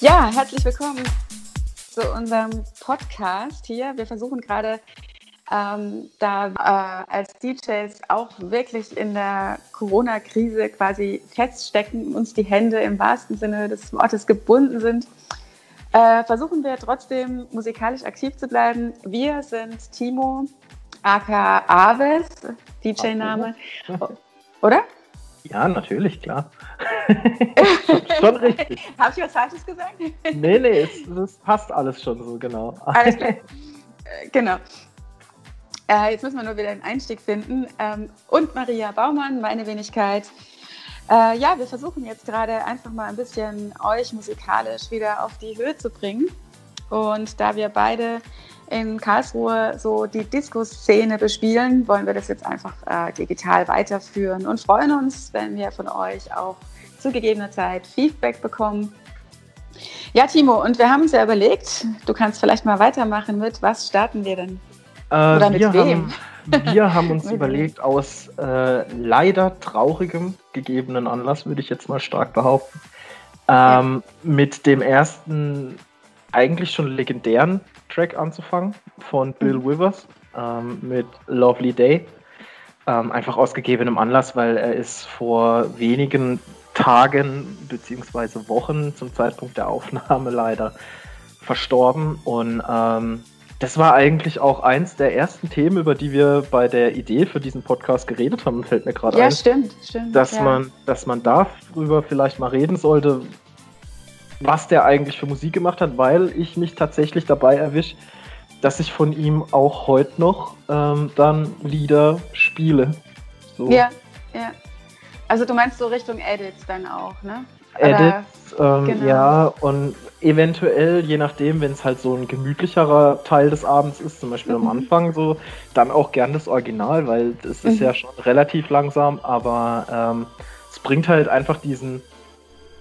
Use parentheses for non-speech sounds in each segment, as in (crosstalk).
Ja, herzlich willkommen zu unserem Podcast hier. Wir versuchen gerade ähm, da äh, als DJs auch wirklich in der Corona-Krise quasi feststecken, uns die Hände im wahrsten Sinne des Wortes gebunden sind, äh, versuchen wir trotzdem musikalisch aktiv zu bleiben. Wir sind Timo, aka Aves, DJ-Name, oder? Ja, natürlich, klar. (laughs) schon richtig. Habe ich was Falsches gesagt? nee, nee, es, es, passt alles schon so, genau. Alles klar. (laughs) Äh, genau. Äh, jetzt müssen wir nur wieder den Einstieg finden. Ähm, und Maria Baumann, meine Wenigkeit. Äh, ja, wir versuchen jetzt gerade einfach mal ein bisschen euch musikalisch wieder auf die Höhe zu bringen. Und da wir beide in Karlsruhe so die Disco-Szene bespielen, wollen wir das jetzt einfach äh, digital weiterführen und freuen uns, wenn wir von euch auch zu gegebener Zeit Feedback bekommen. Ja, Timo, und wir haben uns ja überlegt, du kannst vielleicht mal weitermachen mit, was starten wir denn? Äh, Oder mit wem? Haben, wir haben uns (laughs) überlegt, aus äh, leider traurigem gegebenen Anlass, würde ich jetzt mal stark behaupten, ähm, ja. mit dem ersten eigentlich schon legendären Track anzufangen von Bill mhm. Withers ähm, mit Lovely Day. Ähm, einfach aus gegebenem Anlass, weil er ist vor wenigen Tagen bzw. Wochen zum Zeitpunkt der Aufnahme leider verstorben. Und ähm, das war eigentlich auch eins der ersten Themen, über die wir bei der Idee für diesen Podcast geredet haben, fällt mir gerade ja, ein. Ja, stimmt, stimmt. Dass, ja. Man, dass man darüber vielleicht mal reden sollte, was der eigentlich für Musik gemacht hat, weil ich mich tatsächlich dabei erwische, dass ich von ihm auch heute noch ähm, dann Lieder spiele. So. Ja, ja. Also du meinst so Richtung Edits dann auch, ne? Edits, ähm, genau. ja, und eventuell, je nachdem, wenn es halt so ein gemütlicherer Teil des Abends ist, zum Beispiel mhm. am Anfang so, dann auch gern das Original, weil es ist mhm. ja schon relativ langsam, aber ähm, es bringt halt einfach diesen,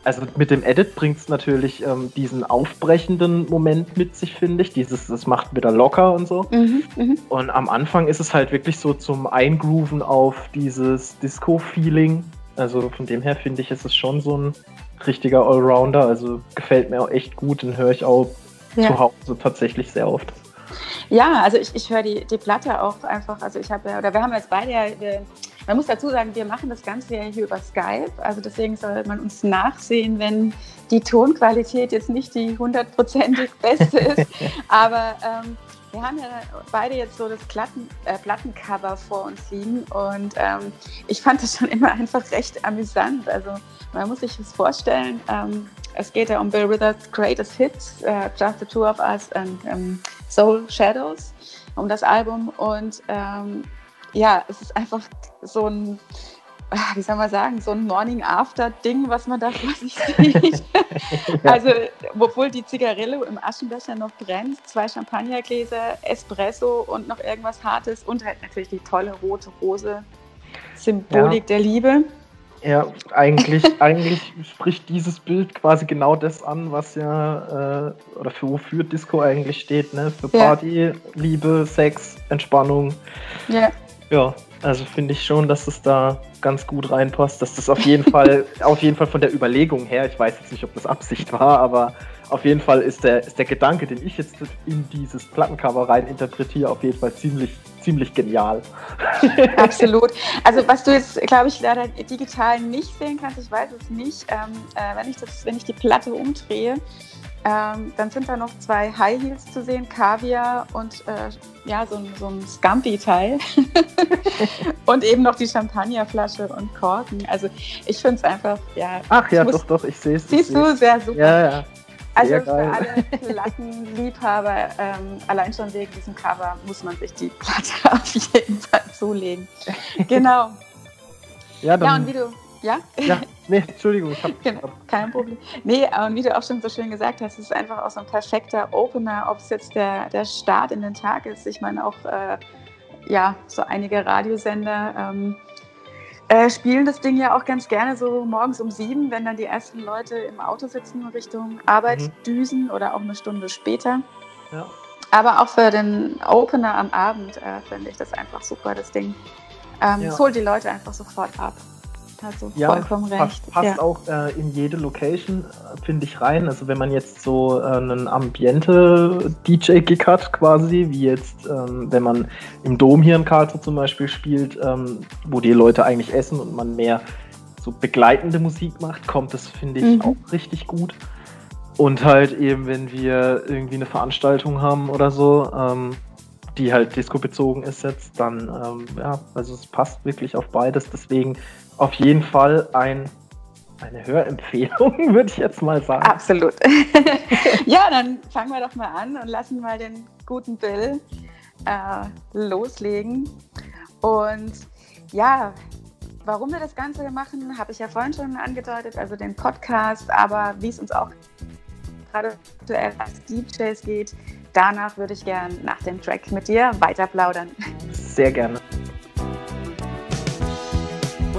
also mit dem Edit bringt es natürlich ähm, diesen aufbrechenden Moment mit sich, finde ich. Dieses, das macht wieder locker und so. Mhm, mh. Und am Anfang ist es halt wirklich so zum Eingrooven auf dieses Disco-Feeling. Also von dem her finde ich, ist es schon so ein richtiger Allrounder. Also gefällt mir auch echt gut und höre ich auch ja. zu Hause tatsächlich sehr oft. Ja, also ich, ich höre die, die Platte auch einfach, also ich habe ja, oder wir haben jetzt beide ja, man muss dazu sagen, wir machen das Ganze ja hier über Skype, also deswegen soll man uns nachsehen, wenn die Tonqualität jetzt nicht die hundertprozentig beste ist, (laughs) aber ähm, wir haben ja beide jetzt so das Platten, äh, Plattencover vor uns liegen. Und ähm, ich fand das schon immer einfach recht amüsant. Also man muss sich das vorstellen, ähm, es geht ja um Bill Withers' Greatest Hits, uh, Just the Two of Us and um, Soul Shadows, um das Album. Und ähm, ja, es ist einfach so ein Ah, wie soll man sagen, so ein Morning-After-Ding, was man da (laughs) vor sich sieht. (laughs) Also, obwohl die Zigarette im Aschenbecher noch brennt, zwei Champagnergläser, Espresso und noch irgendwas Hartes und halt natürlich die tolle rote Rose, Symbolik ja. der Liebe. Ja, eigentlich, (laughs) eigentlich spricht dieses Bild quasi genau das an, was ja, äh, oder für wofür Disco eigentlich steht, ne? Für Party, ja. Liebe, Sex, Entspannung. Ja. Ja, also finde ich schon, dass es da ganz gut reinpasst, dass das auf jeden Fall, (laughs) auf jeden Fall von der Überlegung her, ich weiß jetzt nicht, ob das Absicht war, aber auf jeden Fall ist der, ist der Gedanke, den ich jetzt in dieses Plattencover rein interpretiere, auf jeden Fall ziemlich, ziemlich genial. (laughs) Absolut. Also was du jetzt, glaube ich, leider digital nicht sehen kannst, ich weiß es nicht, ähm, äh, wenn, ich das, wenn ich die Platte umdrehe, ähm, dann sind da noch zwei High Heels zu sehen, Kaviar und äh, ja, so, so ein Scampi-Teil. (laughs) und eben noch die Champagnerflasche und Korken. Also ich finde es einfach, ja. Ach ja, doch, doch, ich sehe es. Siehst du, sehr super. Ja, ja. Also für alle Plattenliebhaber, ähm, allein schon wegen diesem Cover muss man sich die Platte (laughs) auf jeden Fall zulegen. Genau. Ja, dann, ja und wie du ja? Ja, nee, Entschuldigung, ich habe. (laughs) Genau, kein Problem. Nee, und wie du auch schon so schön gesagt hast, es ist einfach auch so ein perfekter Opener, ob es jetzt der, der Start in den Tag ist. Ich meine, auch äh, ja, so einige Radiosender ähm, äh, spielen das Ding ja auch ganz gerne so morgens um sieben, wenn dann die ersten Leute im Auto sitzen Richtung Arbeit mhm. düsen oder auch eine Stunde später. Ja. Aber auch für den Opener am Abend äh, finde ich das einfach super, das Ding. Ähm, ja. Es holt die Leute einfach sofort ab. Du ja, vollkommen recht. Passt, passt ja. auch äh, in jede Location, äh, finde ich, rein. Also wenn man jetzt so äh, einen Ambiente-DJ-Gig hat, quasi, wie jetzt, ähm, wenn man im Dom hier in Karlsruhe zum Beispiel spielt, ähm, wo die Leute eigentlich essen und man mehr so begleitende Musik macht, kommt das, finde ich, mhm. auch richtig gut. Und halt eben, wenn wir irgendwie eine Veranstaltung haben oder so, ähm, die halt disco-bezogen ist jetzt, dann, ähm, ja, also es passt wirklich auf beides. Deswegen auf jeden Fall ein, eine Hörempfehlung, (laughs) würde ich jetzt mal sagen. Absolut. (laughs) ja, dann fangen wir doch mal an und lassen mal den guten Bill äh, loslegen. Und ja, warum wir das Ganze machen, habe ich ja vorhin schon angedeutet, also den Podcast, aber wie es uns auch gerade aktuell als DJs geht, danach würde ich gern nach dem Track mit dir weiter plaudern. Sehr gerne.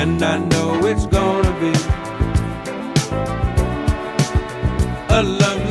and I know it's gonna be a lovely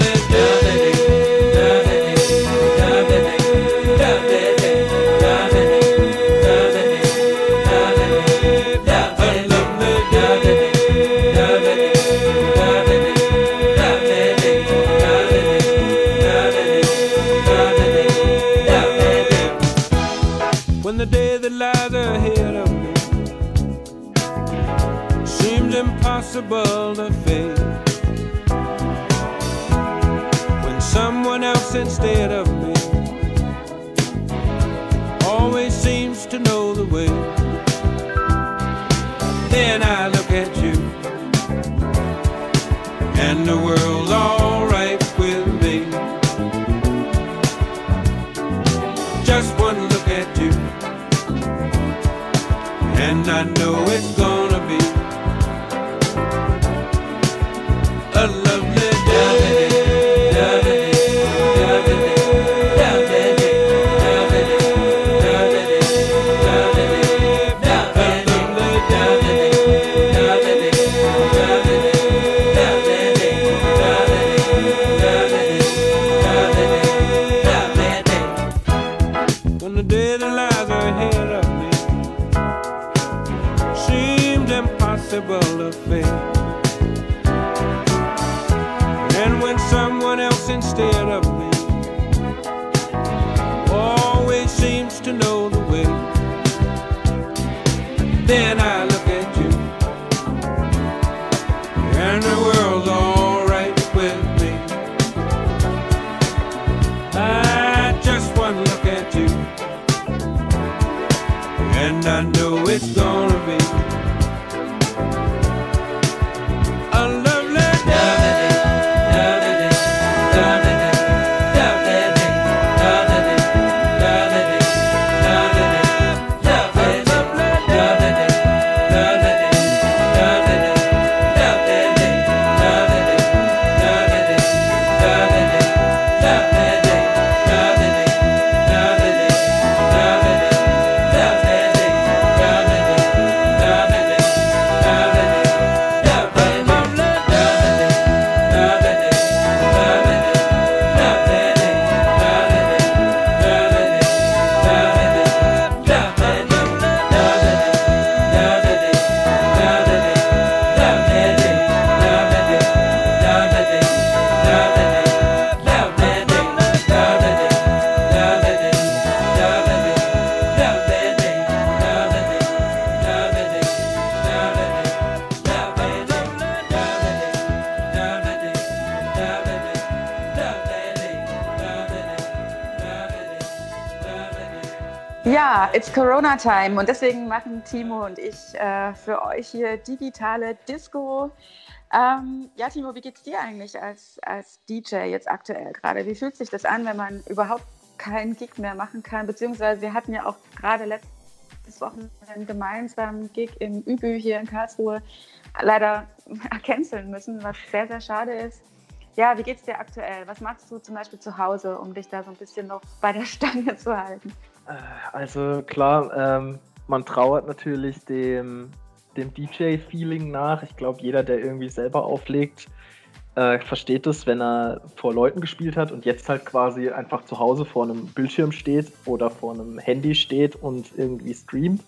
it's Corona Time und deswegen machen Timo und ich äh, für euch hier digitale Disco. Ähm, ja, Timo, wie geht's dir eigentlich als, als DJ jetzt aktuell gerade? Wie fühlt sich das an, wenn man überhaupt keinen Gig mehr machen kann? Beziehungsweise wir hatten ja auch gerade letzte letztes Wochenende einen gemeinsamen Gig im Übü hier in Karlsruhe leider (laughs) canceln müssen, was sehr, sehr schade ist. Ja, wie geht's dir aktuell? Was machst du zum Beispiel zu Hause, um dich da so ein bisschen noch bei der (laughs) Stange zu halten? Also klar, ähm, man trauert natürlich dem, dem DJ-Feeling nach. Ich glaube, jeder, der irgendwie selber auflegt, äh, versteht es, wenn er vor Leuten gespielt hat und jetzt halt quasi einfach zu Hause vor einem Bildschirm steht oder vor einem Handy steht und irgendwie streamt.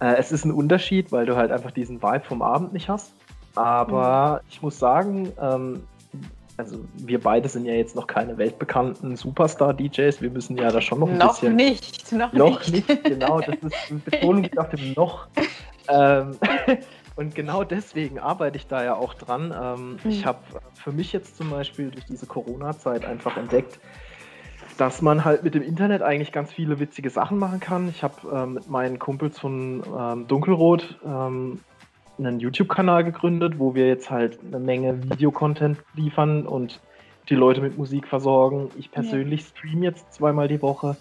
Äh, es ist ein Unterschied, weil du halt einfach diesen Vibe vom Abend nicht hast. Aber mhm. ich muss sagen, ähm, also wir beide sind ja jetzt noch keine weltbekannten Superstar-DJs. Wir müssen ja da schon noch ein noch bisschen. Nicht, noch, noch nicht. nicht. genau. Das ist eine Betonung auf dem noch. Ähm, (laughs) und genau deswegen arbeite ich da ja auch dran. Ähm, mhm. Ich habe für mich jetzt zum Beispiel durch diese Corona-Zeit einfach entdeckt, dass man halt mit dem Internet eigentlich ganz viele witzige Sachen machen kann. Ich habe ähm, mit meinen Kumpels von ähm, Dunkelrot ähm, einen YouTube-Kanal gegründet, wo wir jetzt halt eine Menge Videocontent liefern und die Leute mit Musik versorgen. Ich persönlich ja. stream jetzt zweimal die Woche.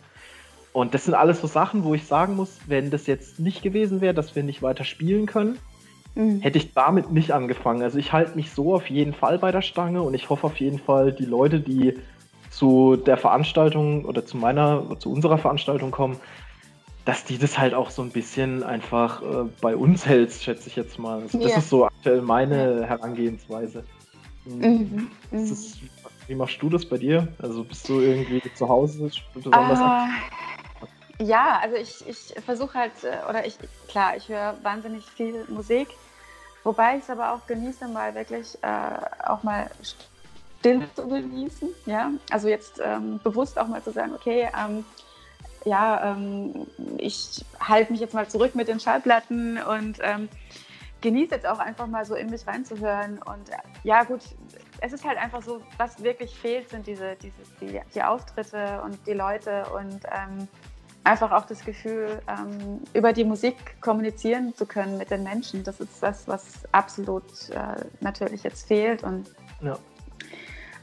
Und das sind alles so Sachen, wo ich sagen muss, wenn das jetzt nicht gewesen wäre, dass wir nicht weiter spielen können, mhm. hätte ich damit nicht angefangen. Also ich halte mich so auf jeden Fall bei der Stange und ich hoffe auf jeden Fall, die Leute, die zu der Veranstaltung oder zu meiner, zu unserer Veranstaltung kommen, dass die das halt auch so ein bisschen einfach äh, bei uns hält, schätze ich jetzt mal. Also, das yeah. ist so aktuell meine Herangehensweise. Mhm. Mhm. Ist, wie machst du das bei dir? Also bist du irgendwie zu Hause besonders uh, Ja, also ich, ich versuche halt, äh, oder ich, klar, ich höre wahnsinnig viel Musik, wobei ich es aber auch genieße, mal wirklich äh, auch mal still zu genießen. Ja, also jetzt ähm, bewusst auch mal zu sagen, okay, ähm, ja, ähm, ich halte mich jetzt mal zurück mit den Schallplatten und ähm, genieße jetzt auch einfach mal so in mich reinzuhören. Und ja, gut, es ist halt einfach so, was wirklich fehlt, sind diese, diese die, die Auftritte und die Leute und ähm, einfach auch das Gefühl, ähm, über die Musik kommunizieren zu können mit den Menschen. Das ist das, was absolut äh, natürlich jetzt fehlt. Und ja.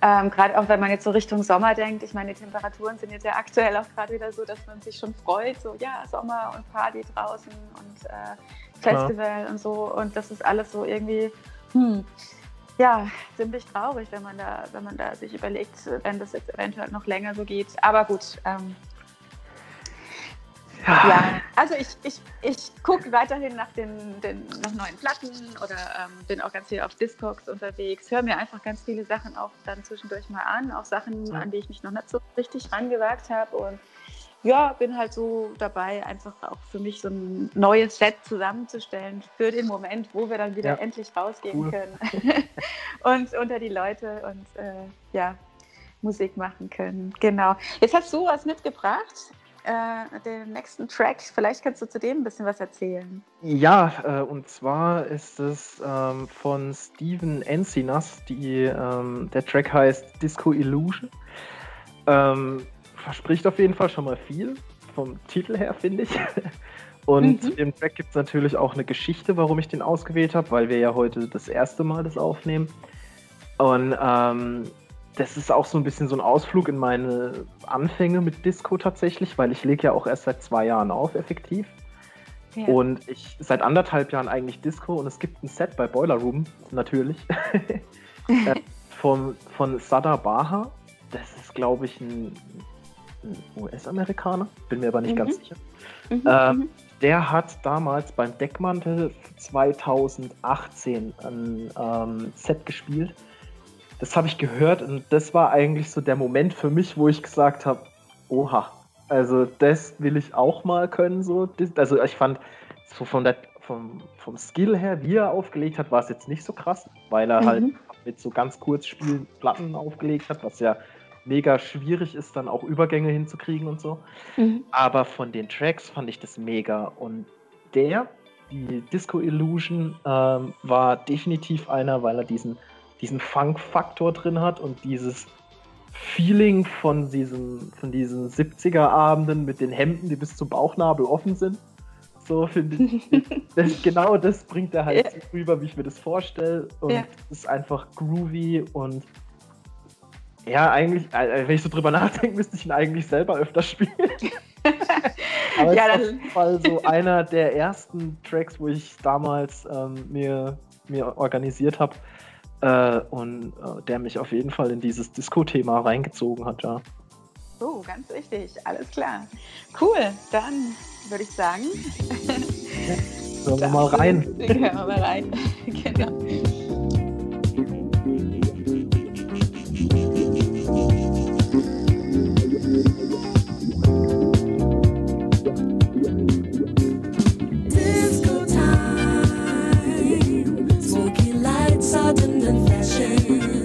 Ähm, gerade auch wenn man jetzt so Richtung Sommer denkt, ich meine, die Temperaturen sind jetzt ja aktuell auch gerade wieder so, dass man sich schon freut, so ja, Sommer und Party draußen und äh, Festival ja. und so. Und das ist alles so irgendwie, hm, ja, ziemlich traurig, wenn man da, wenn man da sich überlegt, wenn das jetzt eventuell noch länger so geht. Aber gut, ähm, ja. ja, also ich, ich, ich gucke weiterhin nach den, den nach neuen Platten oder ähm, bin auch ganz viel auf Discogs unterwegs, höre mir einfach ganz viele Sachen auch dann zwischendurch mal an, auch Sachen, ja. an die ich mich noch nicht so richtig rangewagt habe und ja, bin halt so dabei, einfach auch für mich so ein neues Set zusammenzustellen für den Moment, wo wir dann wieder ja. endlich rausgehen cool. können (laughs) und unter die Leute und äh, ja, Musik machen können. Genau. Jetzt hast du was mitgebracht äh, den nächsten Track. Vielleicht kannst du zu dem ein bisschen was erzählen. Ja, äh, und zwar ist es ähm, von Steven Encinas. Die, ähm, der Track heißt Disco Illusion. Ähm, verspricht auf jeden Fall schon mal viel vom Titel her, finde ich. (laughs) Und mhm. zu dem Track gibt es natürlich auch eine Geschichte, warum ich den ausgewählt habe, weil wir ja heute das erste Mal das aufnehmen. Und ähm, das ist auch so ein bisschen so ein Ausflug in meine Anfänge mit Disco tatsächlich, weil ich lege ja auch erst seit zwei Jahren auf, effektiv. Ja. Und ich seit anderthalb Jahren eigentlich Disco und es gibt ein Set bei Boiler Room, natürlich, (laughs) äh, von, von Sada Baha. Das ist, glaube ich, ein, ein US-Amerikaner, bin mir aber nicht mhm. ganz sicher. Mhm. Ähm, der hat damals beim Deckmantel 2018 ein ähm, Set gespielt das habe ich gehört und das war eigentlich so der Moment für mich, wo ich gesagt habe, oha, also das will ich auch mal können. So. Also ich fand, so von der, vom, vom Skill her, wie er aufgelegt hat, war es jetzt nicht so krass, weil er halt mhm. halt mit so ganz kurz Spielen Platten aufgelegt hat, was ja mega schwierig ist, dann auch Übergänge hinzukriegen und so. Mhm. Aber von den Tracks fand ich das mega. Und der, die Disco Illusion, ähm, war definitiv einer, weil er diesen diesen Funk-Faktor drin hat und dieses Feeling von diesem, von diesen 70er-Abenden mit den Hemden, die bis zum Bauchnabel offen sind. So finde ich. (laughs) das, genau das bringt er halt ja. rüber, wie ich mir das vorstelle. Und ja. ist einfach groovy und ja, eigentlich, äh, wenn ich so drüber nachdenke, müsste ich ihn eigentlich selber öfter spielen. (laughs) Aber ja, ist auf jeden Fall so einer der ersten Tracks, wo ich damals ähm, mir, mir organisiert habe äh, und äh, der mich auf jeden Fall in dieses Disco-Thema reingezogen hat, ja. Oh, ganz wichtig, alles klar. Cool, dann würde ich sagen. Hören wir mal rein. (laughs) Hören wir mal rein, (laughs) genau. you.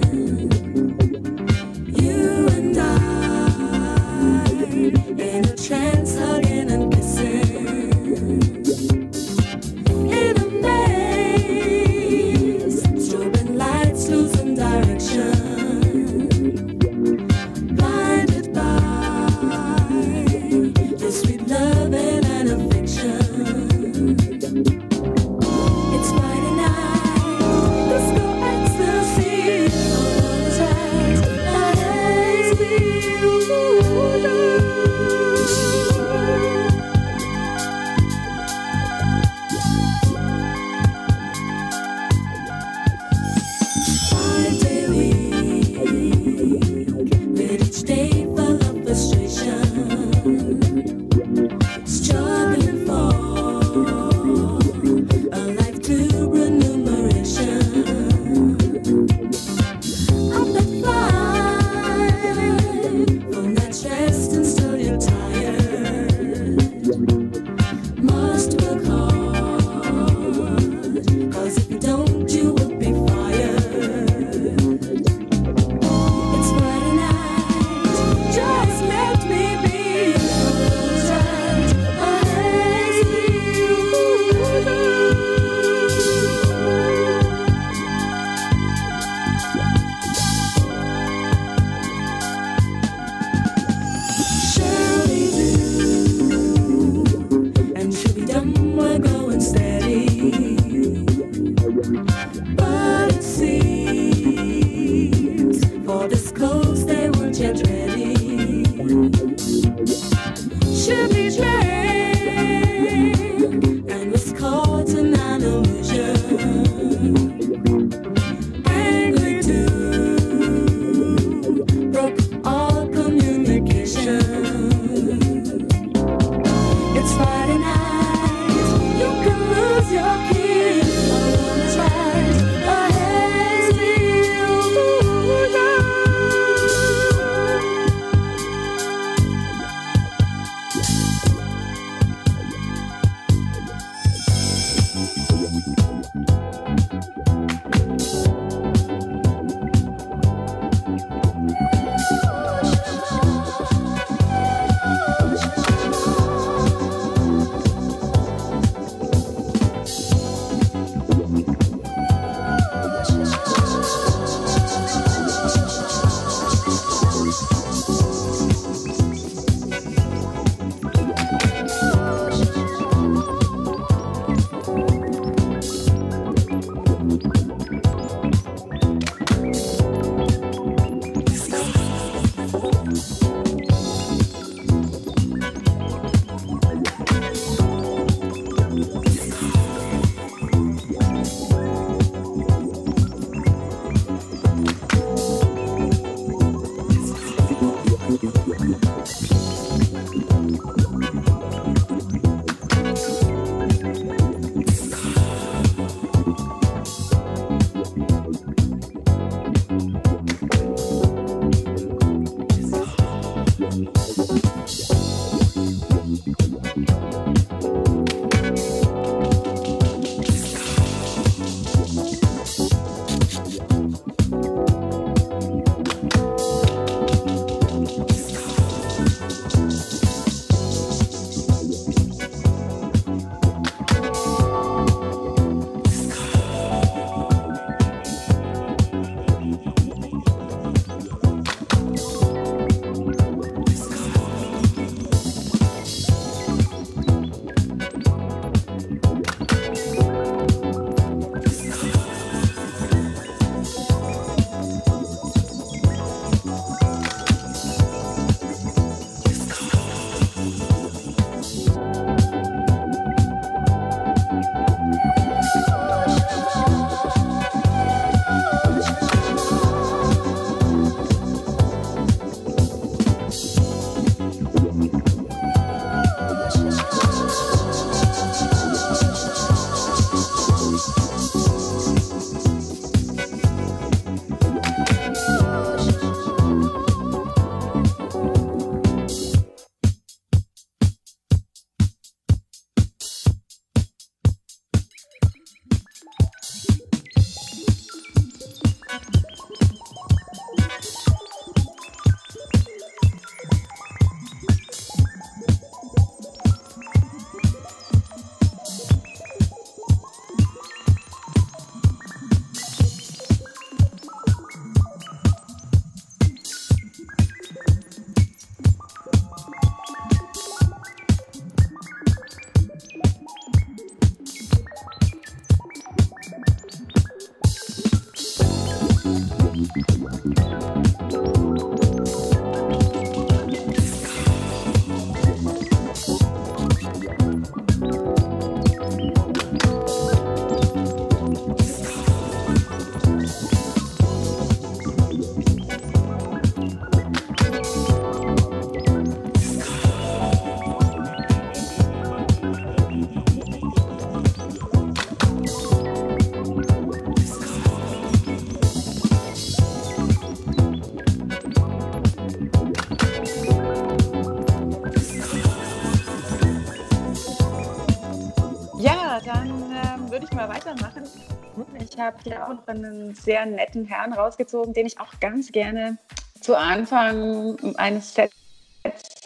Ich habe hier auch noch einen sehr netten Herrn rausgezogen, den ich auch ganz gerne zu Anfang eines Sets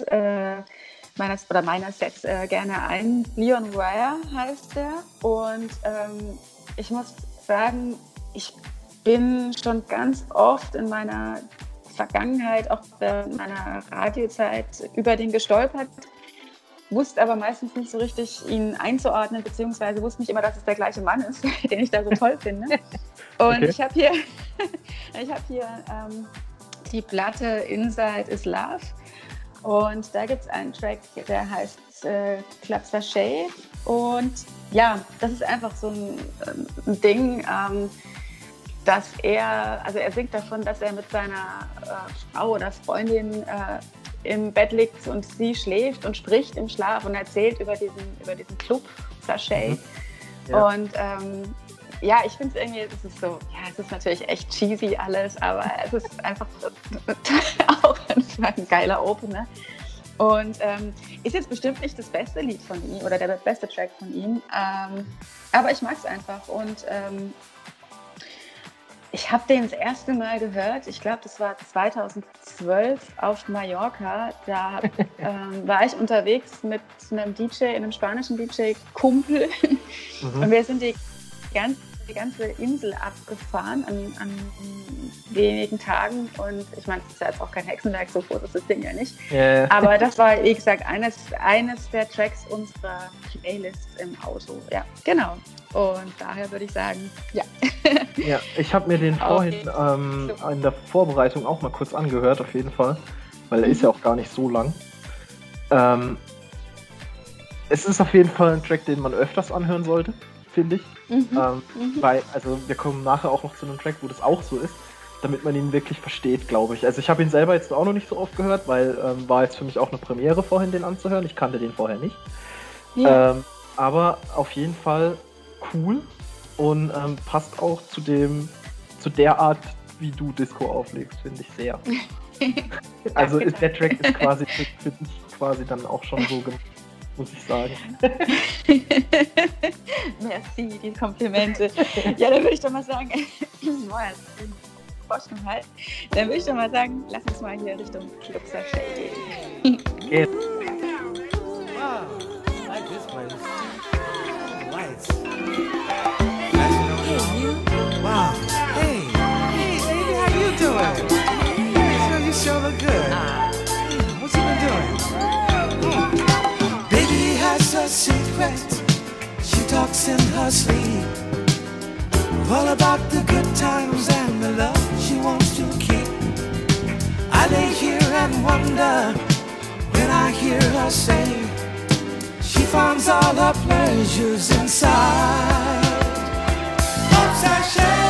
äh, meines oder meiner Sets äh, gerne ein. Leon Wire heißt er. Und ähm, ich muss sagen, ich bin schon ganz oft in meiner Vergangenheit, auch in meiner Radiozeit, über den gestolpert wusste aber meistens nicht so richtig, ihn einzuordnen, beziehungsweise wusste nicht immer, dass es der gleiche Mann ist, (laughs) den ich da so toll finde. Und okay. ich habe hier, (laughs) ich hab hier ähm, die Platte Inside is Love. Und da gibt es einen Track, der heißt äh, Club Sachet. Und ja, das ist einfach so ein, ein Ding, ähm, dass er, also er singt davon, dass er mit seiner äh, Frau oder Freundin äh, im Bett liegt und sie schläft und spricht im Schlaf und erzählt über diesen, über diesen Club Sachet. Mhm. Ja. Und ähm, ja, ich finde es irgendwie, es ist so, ja, es ist natürlich echt cheesy alles, aber es ist einfach (laughs) auch ein geiler Opener. Und ähm, ist jetzt bestimmt nicht das beste Lied von ihm oder der beste Track von ihm, ähm, aber ich mag es einfach. Und ähm, ich habe den das erste Mal gehört, ich glaube, das war 2012 auf Mallorca. Da (laughs) ähm, war ich unterwegs mit einem DJ, einem spanischen DJ-Kumpel. Mhm. Und wir sind die ganze, die ganze Insel abgefahren an, an, wenigen Tagen. Und ich meine, es ist ja jetzt auch kein Hexenwerk, so groß ist das Ding ja nicht. Yeah. Aber das war, wie gesagt, eines, eines der Tracks unserer Playlist im Auto. Ja, genau. Und daher würde ich sagen, ja. (laughs) ja, ich habe mir den vorhin ähm, in der Vorbereitung auch mal kurz angehört, auf jeden Fall. Weil er mhm. ist ja auch gar nicht so lang. Ähm, es ist auf jeden Fall ein Track, den man öfters anhören sollte, finde ich. Mhm. Ähm, mhm. Weil, also wir kommen nachher auch noch zu einem Track, wo das auch so ist, damit man ihn wirklich versteht, glaube ich. Also ich habe ihn selber jetzt auch noch nicht so oft gehört, weil ähm, war jetzt für mich auch eine Premiere vorhin, den anzuhören. Ich kannte den vorher nicht. Ja. Ähm, aber auf jeden Fall cool und ähm, passt auch zu dem, zu der Art, wie du Disco auflegst, finde ich sehr. (laughs) also ist, der Track ist (laughs) quasi für, für, dich quasi dann auch schon so gemacht, muss ich sagen. (laughs) Merci, die Komplimente. Ja, dann würde ich doch mal sagen, (clears throat) Forschung halt. Dann würde ich doch mal sagen, lass uns mal hier Richtung Club Sachet gehen. Geht. Wow, like this place. lights. Hey, you. Wow. Hey. Hey, lady, how you doing? Hey, you sure look good. Secret. She talks in her sleep. All about the good times and the love she wants to keep. I lay here and wonder when I hear her say She finds all her pleasures inside. Share.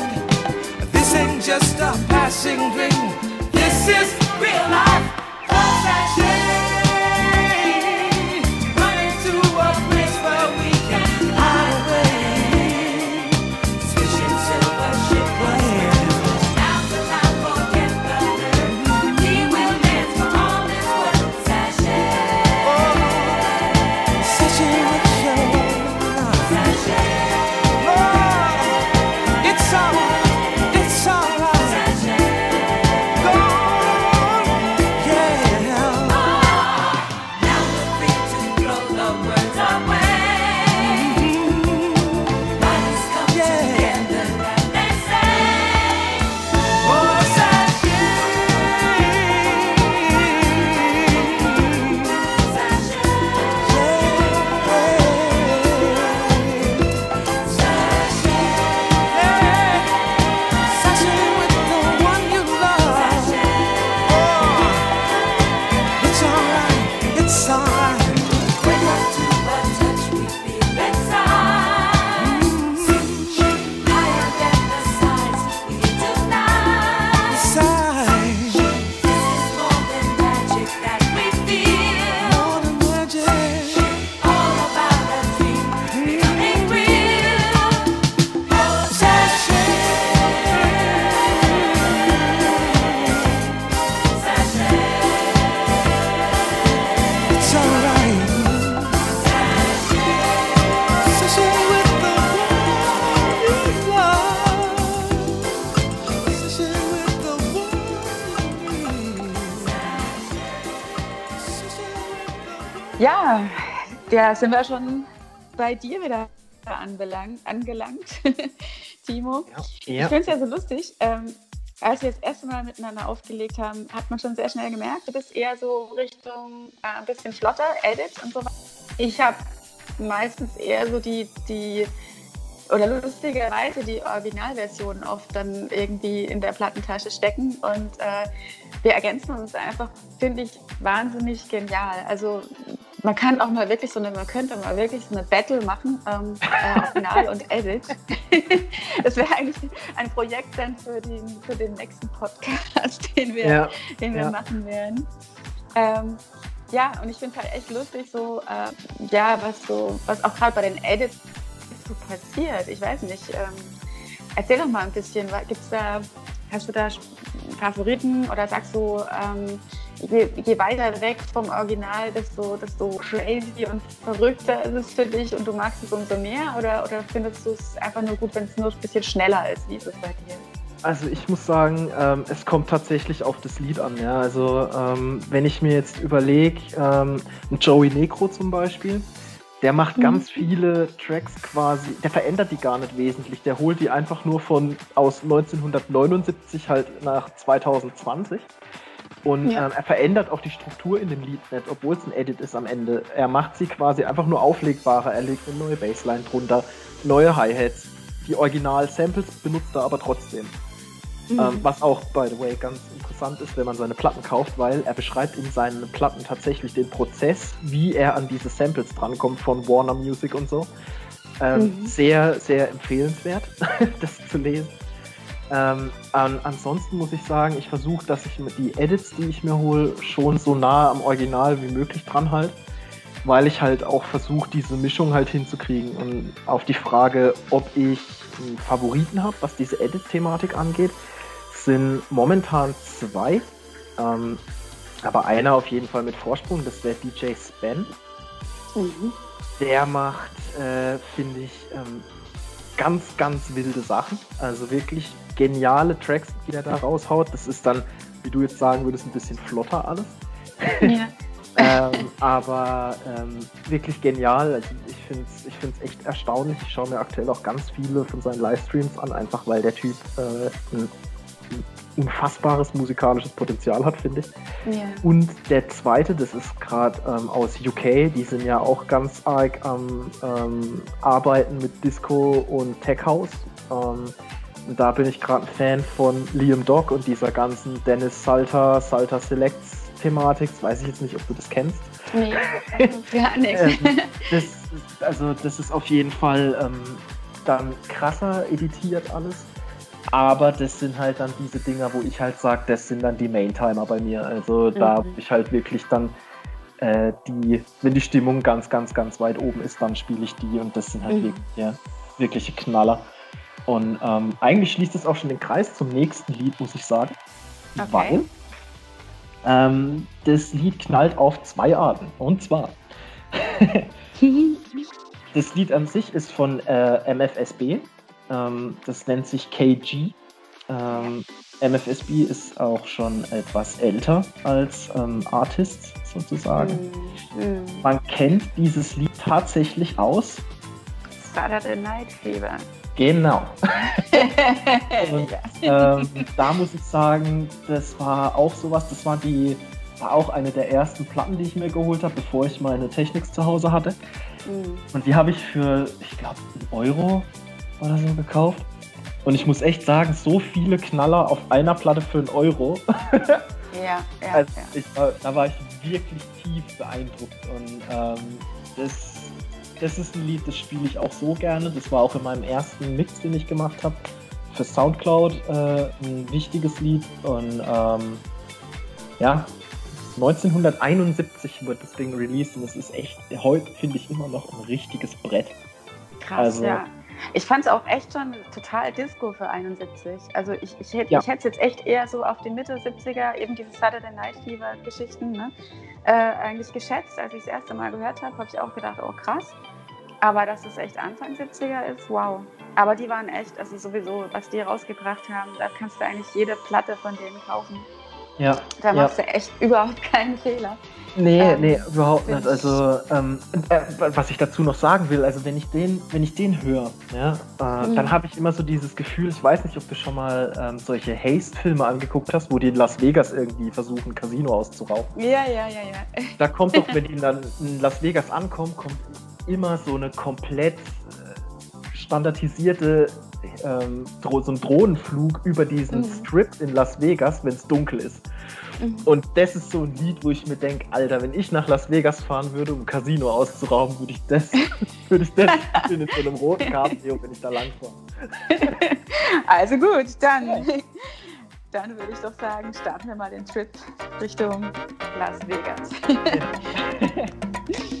just a passing dream. This is da sind wir schon bei dir wieder anbelangt, angelangt, (laughs) Timo. Ja. Ja. Ich finde es ja so lustig. Ähm, als wir das erste Mal miteinander aufgelegt haben, hat man schon sehr schnell gemerkt, du bist eher so Richtung äh, ein bisschen flotter, Edit und so weiter. Ich habe meistens eher so die, die oder lustigerweise die Originalversionen oft dann irgendwie in der Plattentasche stecken und äh, wir ergänzen uns einfach, finde ich, wahnsinnig genial. Also man kann auch mal wirklich so eine, man könnte mal wirklich so eine Battle machen, ähm, äh, Original und Edit. (laughs) das wäre eigentlich ein Projekt dann für den, für den nächsten Podcast, den wir, ja. den wir ja. machen werden. Ähm, ja, und ich finde es halt echt lustig, so, äh, ja, was so, was auch gerade bei den Edits so passiert. Ich weiß nicht. Ähm, erzähl doch mal ein bisschen. Gibt's da, hast du da Favoriten oder sagst du, ähm, je, je, weiter weg vom Original, desto, desto crazy und verrückter ist es für dich und du magst es umso mehr? Oder, oder findest du es einfach nur gut, wenn es nur ein bisschen schneller ist? Wie ist es bei dir? Also ich muss sagen, ähm, es kommt tatsächlich auf das Lied an. Ja? Also ähm, wenn ich mir jetzt überlege, ähm, Joey Negro zum Beispiel, der macht mhm. ganz viele Tracks quasi, der verändert die gar nicht wesentlich. Der holt die einfach nur von aus 1979 halt nach 2020. Und ja. ähm, er verändert auch die Struktur in dem Lied nicht, obwohl es ein Edit ist am Ende. Er macht sie quasi einfach nur auflegbarer. Er legt eine neue Bassline drunter, neue Hi-Hats. Die Original-Samples benutzt er aber trotzdem. Mhm. Ähm, was auch, by the way, ganz interessant ist, wenn man seine Platten kauft, weil er beschreibt in seinen Platten tatsächlich den Prozess, wie er an diese Samples drankommt von Warner Music und so. Ähm, mhm. Sehr, sehr empfehlenswert, (laughs) das zu lesen. Ähm, an, ansonsten muss ich sagen, ich versuche, dass ich die Edits, die ich mir hole, schon so nah am Original wie möglich dran halte, weil ich halt auch versuche, diese Mischung halt hinzukriegen. Und auf die Frage, ob ich einen Favoriten habe, was diese Edit-Thematik angeht, sind momentan zwei. Ähm, aber einer auf jeden Fall mit Vorsprung, das wäre DJ Span. Mhm. Der macht, äh, finde ich, ähm, ganz, ganz wilde Sachen. Also wirklich geniale Tracks, die er da raushaut. Das ist dann, wie du jetzt sagen würdest, ein bisschen flotter alles. Ja. (laughs) ähm, aber ähm, wirklich genial. Also ich finde es ich find's echt erstaunlich. Ich schaue mir aktuell auch ganz viele von seinen Livestreams an, einfach weil der Typ äh, ein unfassbares musikalisches Potenzial hat, finde ich. Yeah. Und der zweite, das ist gerade ähm, aus UK, die sind ja auch ganz arg am ähm, Arbeiten mit Disco und Tech House. Und da bin ich gerade ein Fan von Liam Dog und dieser ganzen Dennis Salter, Salter Selects Thematik. Das weiß ich jetzt nicht, ob du das kennst. Nee, (laughs) gar nicht. Ähm, das, also das ist auf jeden Fall ähm, dann krasser editiert alles. Aber das sind halt dann diese Dinger, wo ich halt sage, das sind dann die Maintimer bei mir. Also mhm. da habe ich halt wirklich dann äh, die, wenn die Stimmung ganz, ganz, ganz weit oben ist, dann spiele ich die und das sind halt mhm. wirklich, ja, wirkliche Knaller. Und ähm, eigentlich schließt es auch schon den Kreis zum nächsten Lied, muss ich sagen. Okay. Weil ähm, das Lied knallt auf zwei Arten. Und zwar, (laughs) das Lied an sich ist von äh, MFSB. Ähm, das nennt sich KG. Ähm, MFSB ist auch schon etwas älter als ähm, Artist sozusagen. Mm, Man kennt dieses Lied tatsächlich aus Saturday Night Fever. Genau. (laughs) Und, ähm, da muss ich sagen, das war auch sowas, das war die war auch eine der ersten Platten, die ich mir geholt habe, bevor ich meine Technics zu Hause hatte. Mhm. Und die habe ich für, ich glaube, einen Euro oder so gekauft. Und ich muss echt sagen, so viele Knaller auf einer Platte für einen Euro. ja, ja. (laughs) Also ich, da war ich wirklich tief beeindruckt. Und ähm, das, das ist ein Lied, das spiele ich auch so gerne. Das war auch in meinem ersten Mix, den ich gemacht habe. Für Soundcloud äh, ein wichtiges Lied. Und ähm, ja, 1971 wird das Ding released und es ist echt, heute finde ich immer noch ein richtiges Brett. Krass, also, ja. Ich fand es auch echt schon total Disco für 71. Also ich, ich hätte ja. es jetzt echt eher so auf die Mitte 70er, eben diese Saturday Night Fever Geschichten, ne, äh, eigentlich geschätzt. Als ich das erste Mal gehört habe, habe ich auch gedacht, oh krass. Aber dass es echt Anfang 70er ist, wow. Aber die waren echt, also sowieso, was die rausgebracht haben, da kannst du eigentlich jede Platte von denen kaufen. Ja. Da machst ja. du echt überhaupt (laughs) keinen Fehler. Nee, ähm, nee, überhaupt nicht. Also, ähm, äh, was ich dazu noch sagen will, also wenn ich den, wenn ich den höre, ja, äh, mhm. dann habe ich immer so dieses Gefühl, ich weiß nicht, ob du schon mal ähm, solche Haste-Filme angeguckt hast, wo die in Las Vegas irgendwie versuchen, Casino auszurauben. Ja, ja, ja, ja. Da kommt doch, (laughs) wenn die dann in Las Vegas ankommen, kommt immer so eine komplett äh, standardisierte ähm, so ein Drohnenflug über diesen mhm. Strip in Las Vegas, wenn es dunkel ist. Mhm. Und das ist so ein Lied, wo ich mir denke, Alter, wenn ich nach Las Vegas fahren würde, um ein Casino auszurauben, würde ich das, (laughs) würde ich das (laughs) in so einem roten Cabrio, wenn ich da lang fahre. (laughs) Also gut, dann, dann würde ich doch sagen, starten wir mal den Trip Richtung Las Vegas. Ja.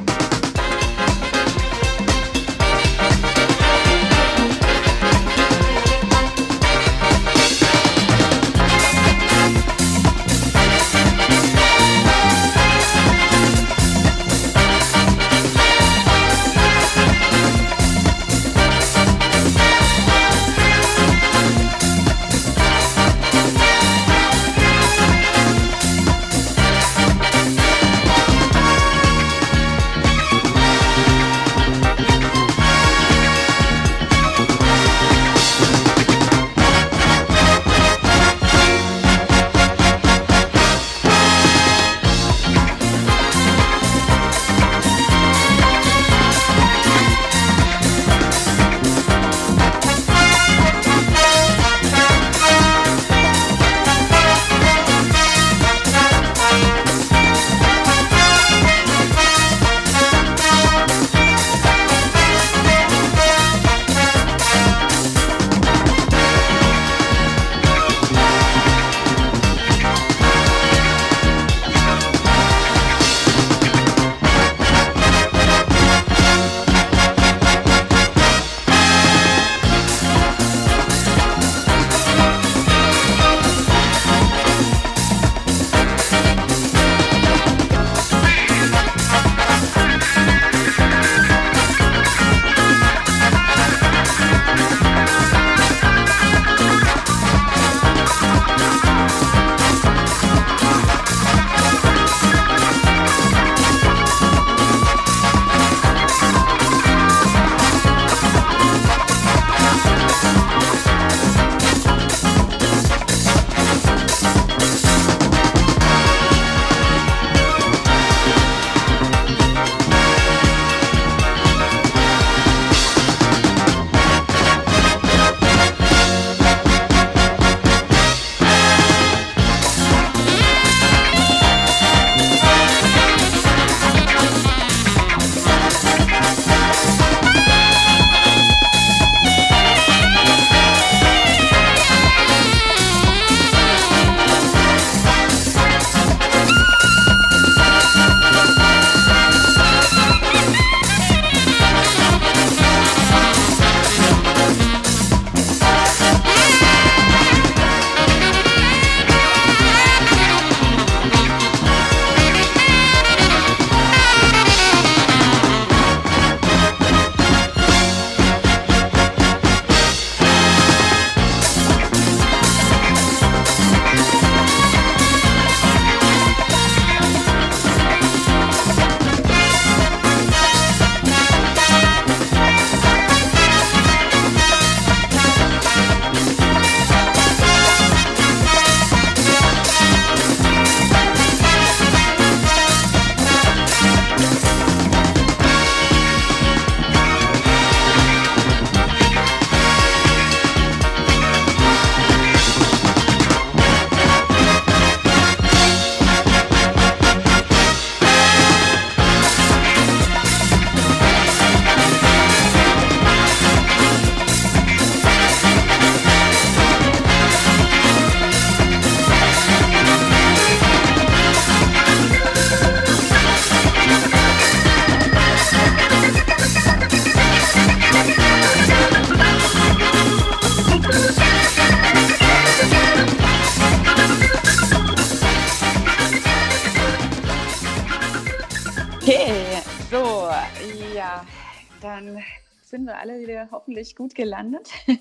hoffentlich gut gelandet. (laughs)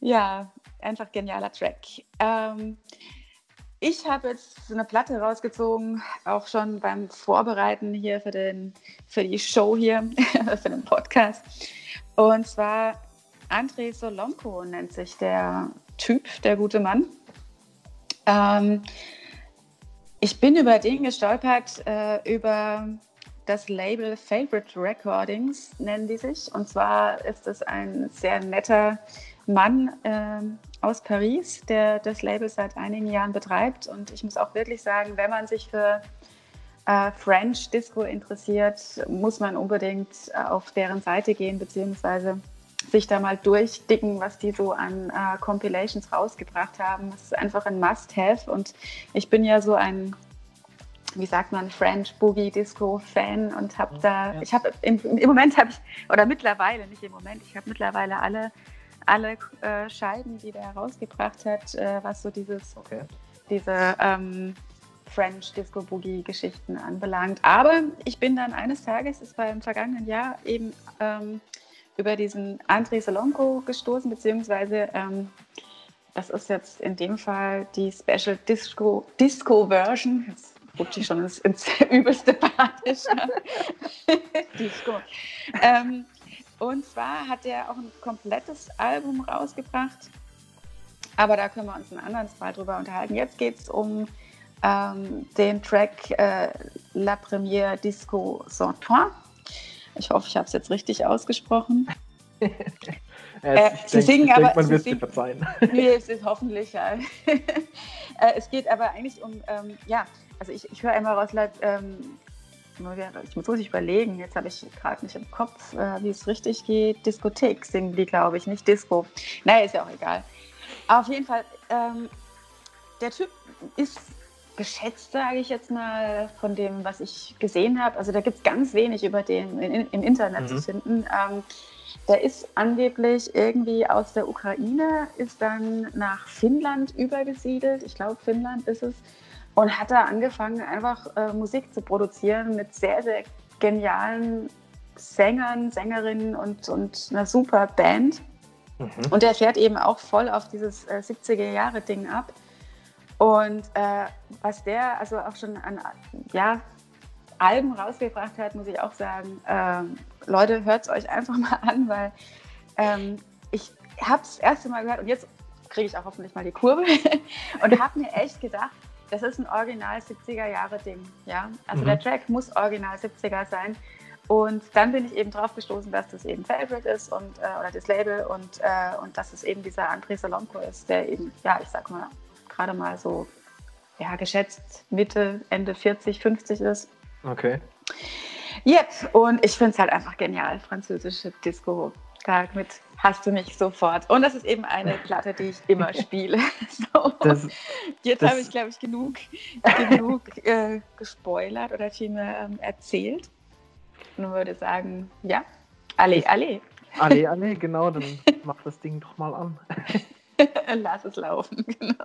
ja, einfach genialer Track. Ähm, ich habe jetzt eine Platte rausgezogen, auch schon beim Vorbereiten hier für, den, für die Show hier, (laughs) für den Podcast. Und zwar André Solonko nennt sich der Typ, der gute Mann. Ähm, ich bin über den gestolpert, äh, über das Label Favorite Recordings, nennen die sich. Und zwar ist es ein sehr netter Mann äh, aus Paris, der das Label seit einigen Jahren betreibt. Und ich muss auch wirklich sagen, wenn man sich für äh, French Disco interessiert, muss man unbedingt äh, auf deren Seite gehen, beziehungsweise sich da mal durchdicken, was die so an äh, Compilations rausgebracht haben. Das ist einfach ein Must-Have und ich bin ja so ein, wie sagt man, French Boogie Disco Fan und habe da, ja. ich habe im, im, Moment habe ich, oder mittlerweile, nicht im Moment, ich habe mittlerweile alle, alle äh, Scheiben, die der rausgebracht hat, äh, was so dieses, okay. diese ähm, French Disco Boogie Geschichten anbelangt. Aber ich bin dann eines Tages, ist beim vergangenen Jahr eben ähm, über diesen André Solonko gestoßen, beziehungsweise ähm, das ist jetzt in dem Fall die Special Disco, Disco Version. Jetzt rutsche ich schon ins, ins (laughs) übelste Badisch. (laughs) Disco. Ähm, und zwar hat er auch ein komplettes Album rausgebracht. Aber da können wir uns ein anderes Mal drüber unterhalten. Jetzt geht es um ähm, den Track äh, La Première Disco Sans Toi. Ich hoffe, ich habe es jetzt richtig ausgesprochen. (laughs) äh, sie denk, singen aber. Denk, man wird sie verzeihen. nee, es ist hoffentlich. Ja. äh, es geht aber eigentlich um, ähm, ja, also ich, ich höre immer raus, ähm, ich muss sich überlegen, jetzt habe ich gerade nicht im Kopf, äh, wie es richtig geht. Diskothek singen die, glaube ich, nicht Disco. Naja, ist ja auch egal. Auf jeden Fall, ähm, der Typ ist geschätzt, sage ich jetzt mal, von dem, was ich gesehen habe. Also da gibt es ganz wenig über den in, im Internet mhm. zu finden. Ähm, der ist angeblich irgendwie aus der Ukraine, ist dann nach Finnland übergesiedelt. Ich glaube, Finnland ist es. Und hat da angefangen, einfach äh, Musik zu produzieren mit sehr, sehr genialen Sängern, Sängerinnen und, und einer super Band. Mhm. Und der fährt eben auch voll auf dieses äh, 70er-Jahre-Ding ab. Und äh, was der also auch schon an ja, Alben rausgebracht hat, muss ich auch sagen, ähm, Leute, hört es euch einfach mal (laughs) an, weil ähm, ich habe es das erste Mal gehört und jetzt kriege ich auch hoffentlich mal die Kurve (laughs) und habe mir echt gedacht, das ist ein Original 70er Jahre Ding. Ja? Also mhm. der Track muss Original 70er sein. Und dann bin ich eben drauf gestoßen, dass das eben Favorite ist und, äh, oder das Label und, äh, und dass es eben dieser André Salonko ist, der eben, ja, ich sag mal, gerade mal so, ja, geschätzt Mitte, Ende 40, 50 ist. Okay. Yep, und ich finde es halt einfach genial, französische Disco. Damit hast du mich sofort. Und das ist eben eine Platte, die ich immer spiele. (laughs) So. Das, Jetzt habe ich, glaube ich, genug, genug äh, gespoilert oder vielmehr ähm, erzählt. Und würde sagen, ja, alle, alle. Alle, alle, genau, dann mach das Ding doch mal an. (laughs) Lass es laufen, (laughs) genau.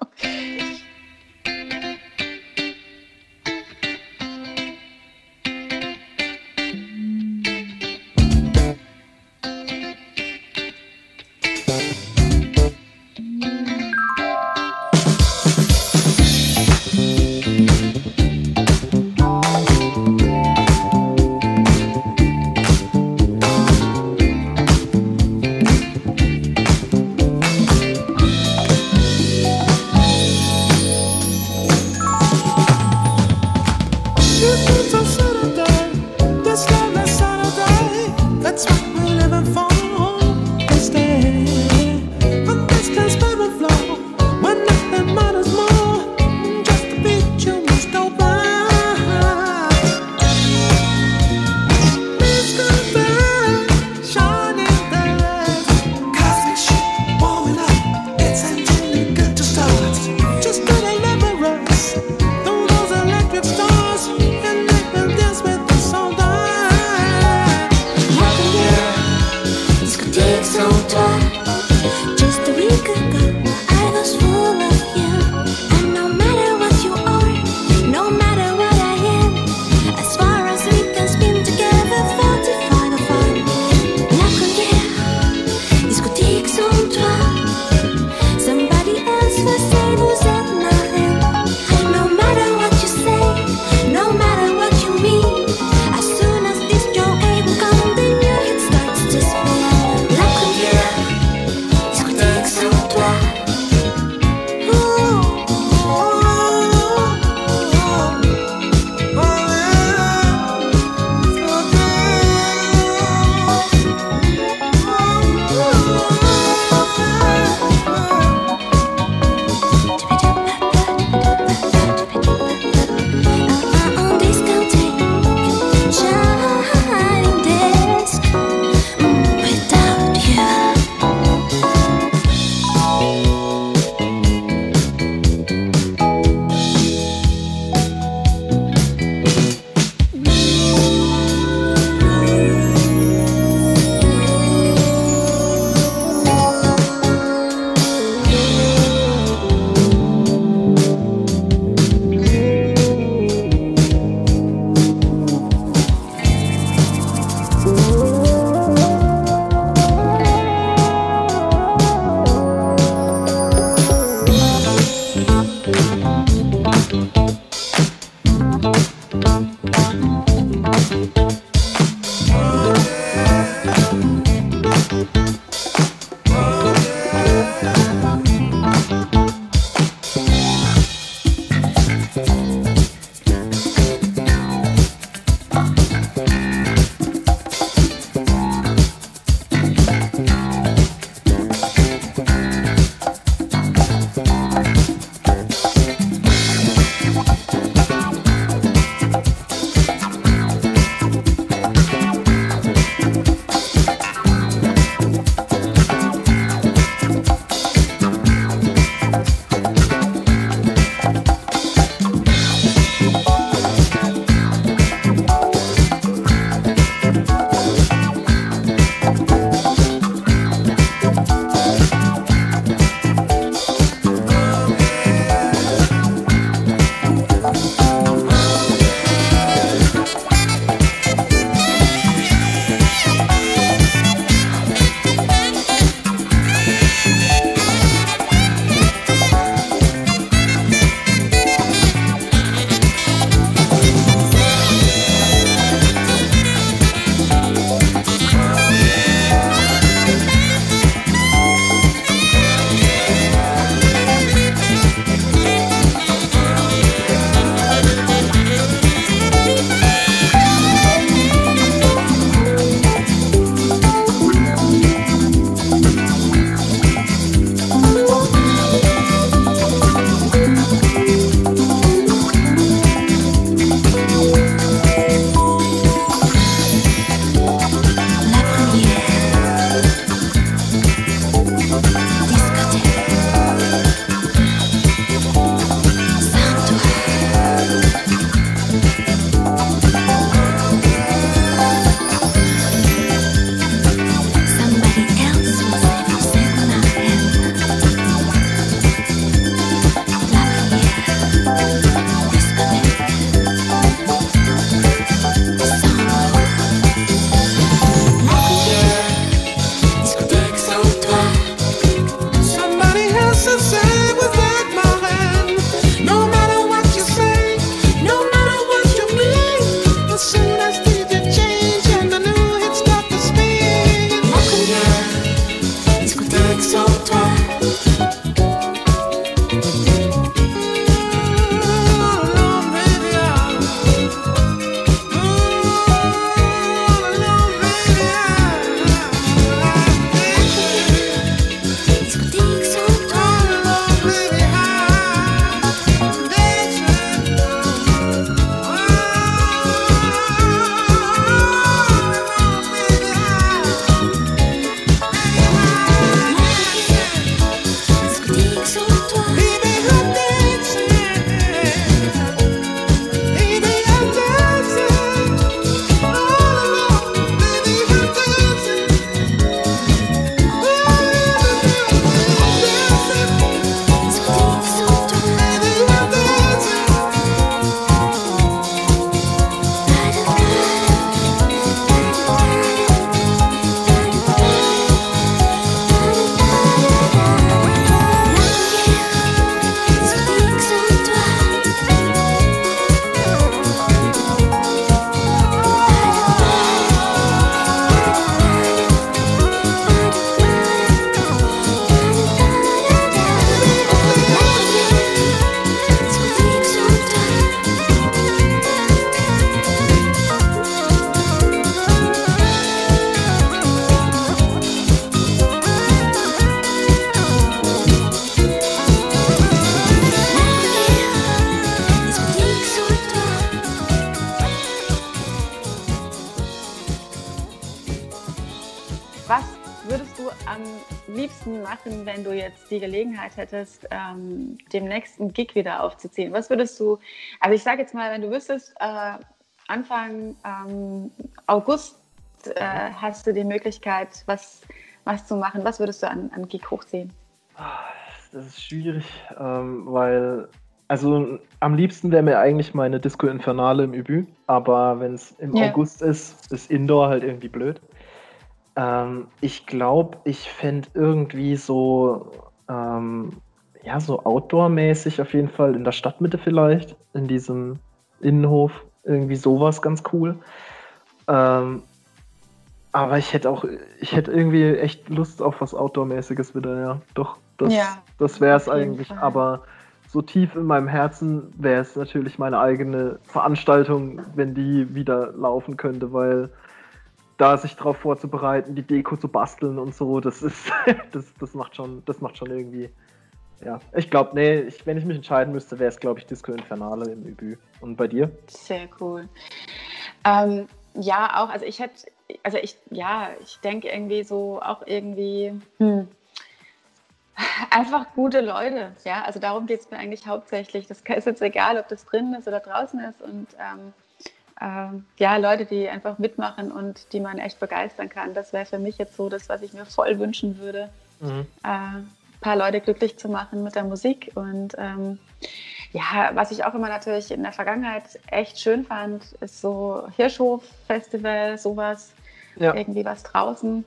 Hättest, ähm, dem nächsten Gig wieder aufzuziehen? Was würdest du, also ich sage jetzt mal, wenn du wüsstest, äh, Anfang ähm, August äh, hast du die Möglichkeit, was, was zu machen, was würdest du an, an Gig hochziehen? Ah, das ist schwierig, ähm, weil, also am liebsten wäre mir eigentlich meine Disco Infernale im Übü, aber wenn es im yeah. August ist, ist Indoor halt irgendwie blöd. Ähm, ich glaube, ich fände irgendwie so, ähm, ja, so Outdoor-mäßig auf jeden Fall in der Stadtmitte vielleicht, in diesem Innenhof, irgendwie sowas ganz cool. Ähm, aber ich hätte auch, ich hätte irgendwie echt Lust auf was Outdoor-mäßiges wieder, ja. Doch, das, ja, das wäre es eigentlich. Fall. Aber so tief in meinem Herzen wäre es natürlich meine eigene Veranstaltung, wenn die wieder laufen könnte, weil da sich darauf vorzubereiten, die Deko zu basteln und so, das ist, (laughs) das, das macht schon, das macht schon irgendwie. Ja, ich glaube, nee, ich, wenn ich mich entscheiden müsste, wäre es, glaube ich, Disco Infernale im Übü. Und bei dir? Sehr cool. Ähm, ja, auch, also ich hätte, also ich, ja, ich denke irgendwie so auch irgendwie, hm, (laughs) einfach gute Leute, ja, also darum geht es mir eigentlich hauptsächlich. Das ist jetzt egal, ob das drin ist oder draußen ist und ähm, ja, Leute, die einfach mitmachen und die man echt begeistern kann. Das wäre für mich jetzt so das, was ich mir voll wünschen würde. Mhm. Äh, ein paar Leute glücklich zu machen mit der Musik. Und ähm, ja, was ich auch immer natürlich in der Vergangenheit echt schön fand, ist so Hirschhof-Festival, sowas, ja. irgendwie was draußen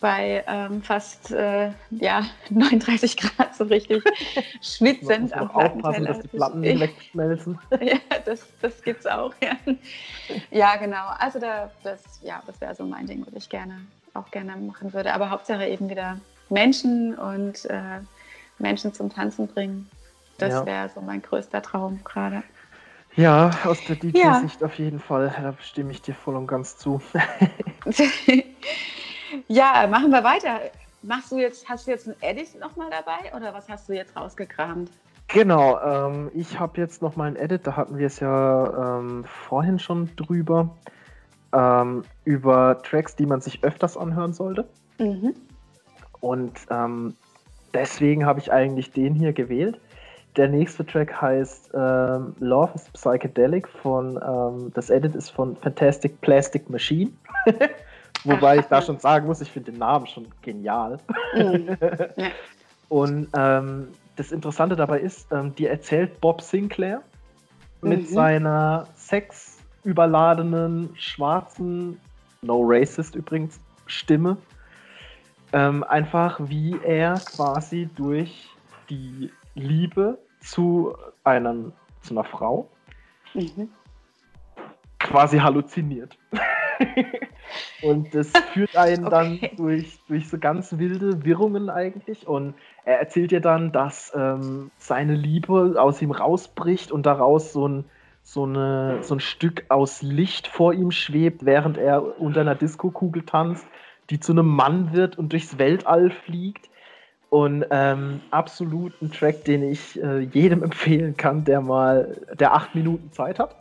bei ähm, fast äh, ja, (laughs) 39 Grad so richtig (laughs) schwitzend am Plattenteller. dass die Platten nicht wegschmelzen. (laughs) ja, das, das es auch. Ja. ja, genau. Also da, das, ja, das wäre so mein Ding, was ich gerne auch gerne machen würde. Aber Hauptsache eben wieder Menschen und äh, Menschen zum Tanzen bringen. Das ja. wäre so mein größter Traum gerade. Ja, aus der DJ-Sicht ja. auf jeden Fall. Da stimme ich dir voll und ganz zu. Ja, machen wir weiter. Machst du jetzt, hast du jetzt ein Edit nochmal dabei oder was hast du jetzt rausgekramt? Genau, ähm, ich habe jetzt nochmal ein Edit, da hatten wir es ja ähm, vorhin schon drüber, ähm, über Tracks, die man sich öfters anhören sollte. Mhm. Und ähm, deswegen habe ich eigentlich den hier gewählt. Der nächste Track heißt ähm, Love is Psychedelic von, ähm, das Edit ist von Fantastic Plastic Machine. (laughs) (laughs) Wobei ich da schon sagen muss, ich finde den Namen schon genial. Mhm. Ja. (laughs) Und ähm, das Interessante dabei ist, ähm, dir erzählt Bob Sinclair mit mhm. seiner sexüberladenen, schwarzen, no racist übrigens, Stimme, ähm, einfach wie er quasi durch die Liebe zu, einem, zu einer Frau mhm. quasi halluziniert. (laughs) (laughs) und das führt einen okay. dann durch, durch so ganz wilde Wirrungen eigentlich. Und er erzählt dir dann, dass ähm, seine Liebe aus ihm rausbricht und daraus so ein, so, eine, so ein Stück aus Licht vor ihm schwebt, während er unter einer Diskokugel tanzt, die zu einem Mann wird und durchs Weltall fliegt. Und ähm, absolut ein Track, den ich äh, jedem (laughs) empfehlen kann, der mal, der acht Minuten Zeit hat.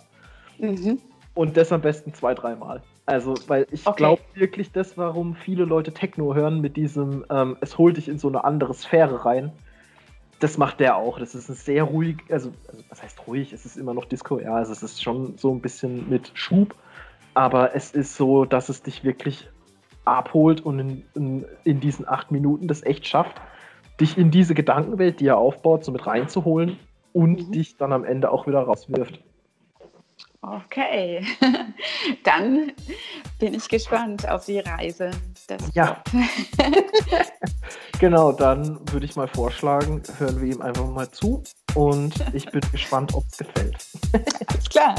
Mhm. Und das am besten zwei, dreimal. Also, weil ich okay. glaube wirklich, das, warum viele Leute Techno hören, mit diesem, ähm, es holt dich in so eine andere Sphäre rein. Das macht der auch. Das ist ein sehr ruhig, also, also was heißt ruhig? Es ist immer noch Disco, ja, also es ist schon so ein bisschen mit Schub, aber es ist so, dass es dich wirklich abholt und in, in, in diesen acht Minuten das echt schafft, dich in diese Gedankenwelt, die er aufbaut, so mit reinzuholen und mhm. dich dann am Ende auch wieder rauswirft. Okay, (laughs) dann bin ich gespannt auf die Reise. ja. (laughs) genau, dann würde ich mal vorschlagen, hören wir ihm einfach mal zu und ich bin gespannt, ob es gefällt. (laughs) Alles klar.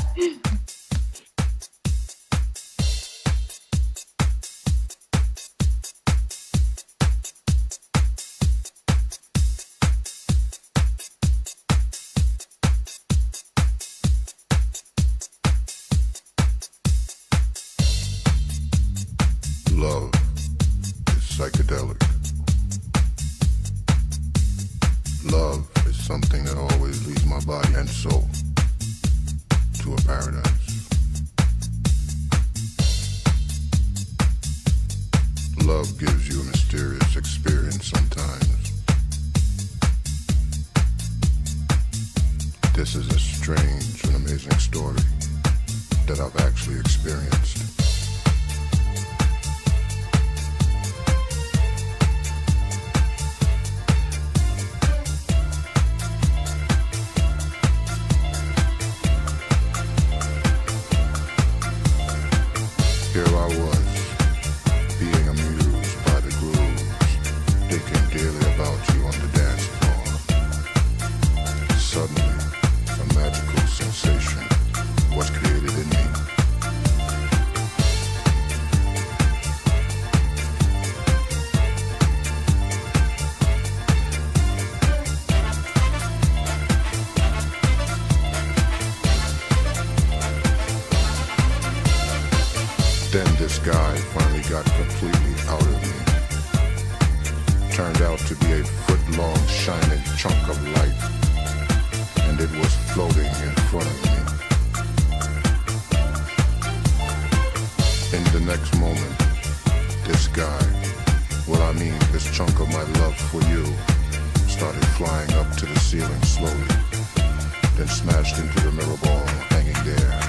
the mirror ball hanging there.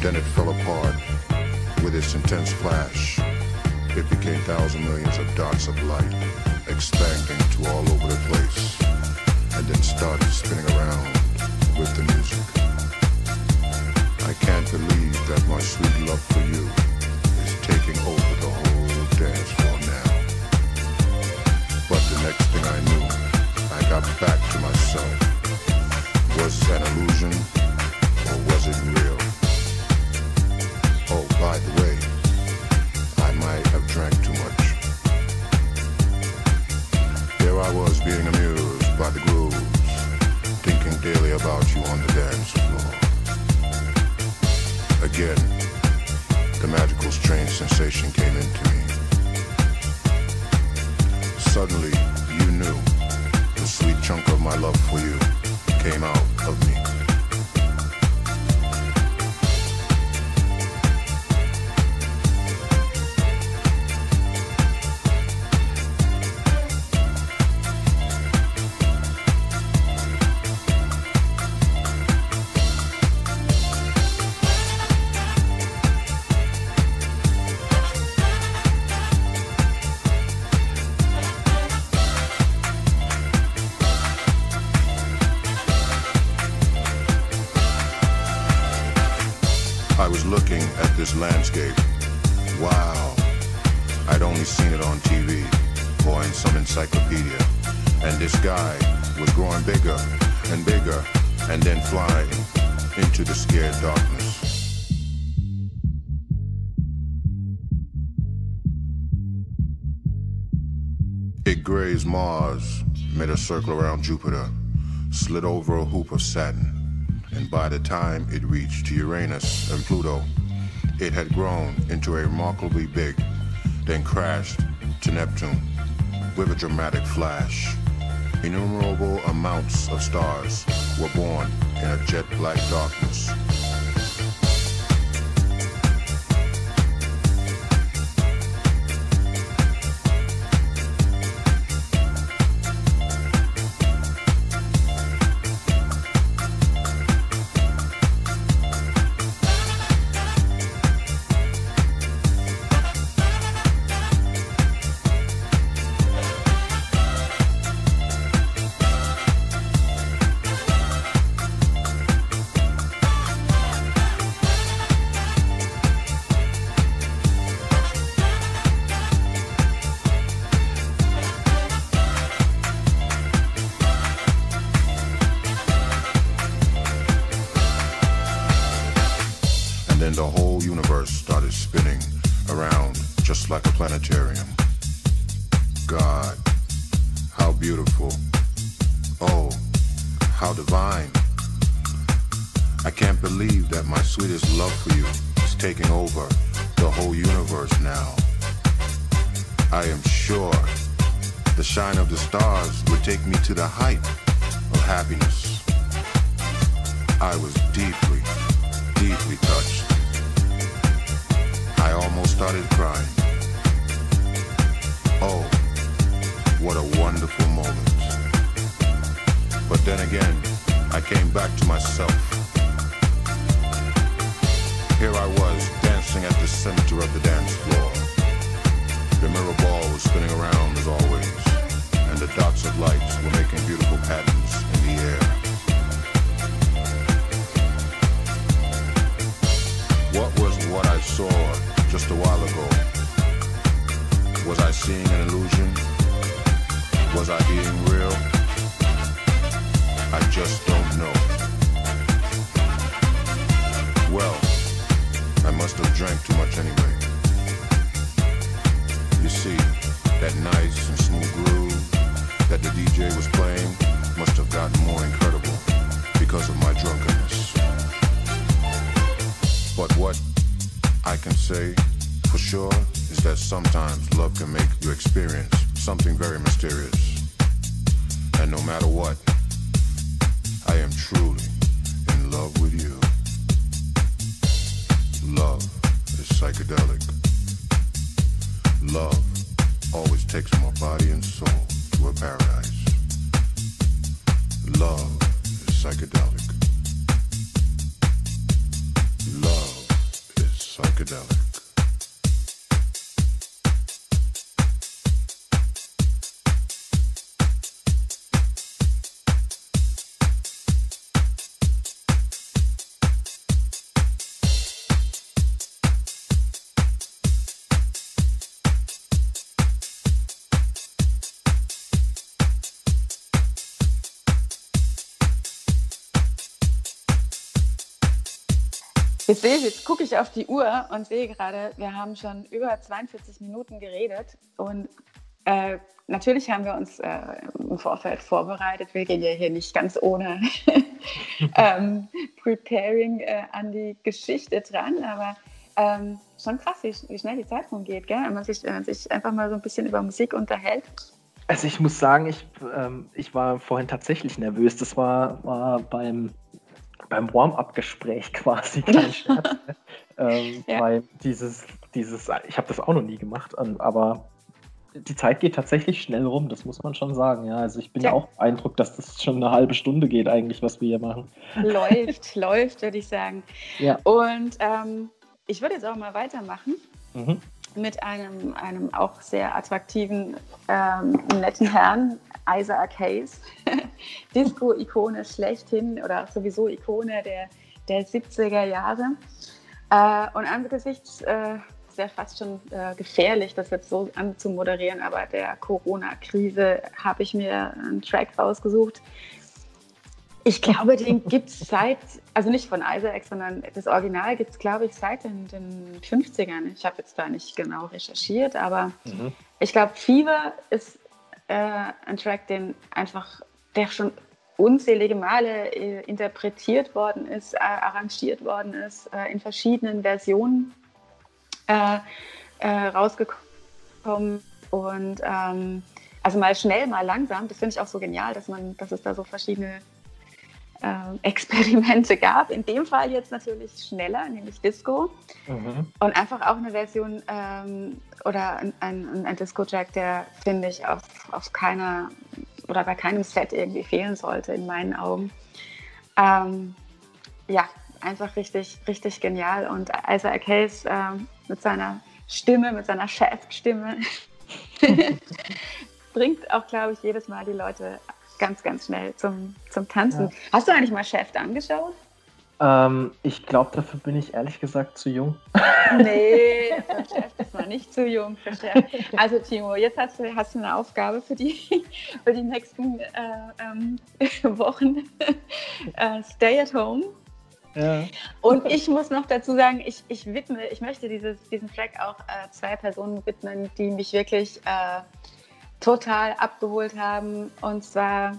Then it fell apart with its intense flash. It became thousand millions of dots of light expanding to all over the place and then started spinning around with the music. I can't believe that my sweet love for you is taking over the whole dance floor now. But the next thing I knew, got back to myself. Was it an illusion or was it real? Oh, by the way, I might have drank too much. There I was being amused by the grooves, thinking daily about you on the dance floor. Again, the magical strange sensation came into me. Suddenly, sweet chunk of my love for you came out of me. circle around Jupiter, slid over a hoop of Saturn, and by the time it reached Uranus and Pluto, it had grown into a remarkably big, then crashed to Neptune with a dramatic flash. Innumerable amounts of stars were born in a jet black darkness. Jetzt jetzt gucke ich auf die Uhr und sehe gerade, wir haben schon über 42 Minuten geredet und äh, natürlich haben wir uns äh, im Vorfeld vorbereitet. Wir gehen ja hier nicht ganz ohne (laughs) ähm, Preparing äh, an die Geschichte dran, aber ähm, schon krass, wie, wie, schnell die Zeit rumgeht, gell? wenn man sich, wenn man sich einfach mal so ein bisschen über Musik unterhält. Also ich muss sagen, ich, ähm, ich war vorhin tatsächlich nervös. Das war, war beim beim Warm-up-Gespräch (laughs) quasi, kein (laughs) Scherz. ähm, ja. Weil dieses, dieses, ich habe das auch noch nie gemacht, aber die Zeit geht tatsächlich schnell rum, das muss man schon sagen. Ja, also ich bin ja, ja auch beeindruckt, dass das schon eine halbe Stunde geht eigentlich, was wir hier machen. Läuft, (laughs) läuft, würde ich sagen. Ja. Und ähm, ich würde jetzt auch mal weitermachen. Mhm. Mit einem, einem auch sehr attraktiven, ähm, netten Herrn, Isaac Hayes, (laughs) Disco-Ikone schlechthin oder sowieso Ikone der, der 70er Jahre. Äh, und angesichts, äh, ist ja fast schon äh, gefährlich, das jetzt so anzumoderieren, aber der Corona-Krise habe ich mir einen Track rausgesucht. Ich glaube, den gibt es seit, also nicht von Isaac, sondern das Original gibt es, glaube ich, seit den, den 50ern. Ich habe jetzt da nicht genau recherchiert, aber mhm. ich glaube, Fever ist äh, ein Track, den einfach, der schon unzählige Male äh, interpretiert worden ist, äh, arrangiert worden ist, äh, in verschiedenen Versionen äh, äh, rausgekommen. Und ähm, also mal schnell, mal langsam, das finde ich auch so genial, dass man, dass es da so verschiedene Experimente gab. In dem Fall jetzt natürlich schneller, nämlich Disco. Mhm. Und einfach auch eine Version ähm, oder ein, ein, ein Disco-Jack, der, finde ich, auf, auf keiner oder bei keinem Set irgendwie fehlen sollte, in meinen Augen. Ähm, ja, einfach richtig, richtig genial. Und Isaac Hayes äh, mit seiner Stimme, mit seiner Chefstimme, (laughs) bringt auch, glaube ich, jedes Mal die Leute ganz, ganz schnell zum, zum Tanzen. Ja. Hast du eigentlich mal Chef angeschaut? Ähm, ich glaube, dafür bin ich ehrlich gesagt zu jung. Nee, (laughs) für Chef ist man nicht zu jung für Chef. Also Timo, jetzt hast du, hast du eine Aufgabe für die, (laughs) für die nächsten äh, ähm, (laughs) Wochen. Äh, stay at home. Ja. Und ich muss noch dazu sagen, ich, ich widme, ich möchte dieses, diesen Track auch äh, zwei Personen widmen, die mich wirklich äh, total abgeholt haben. Und zwar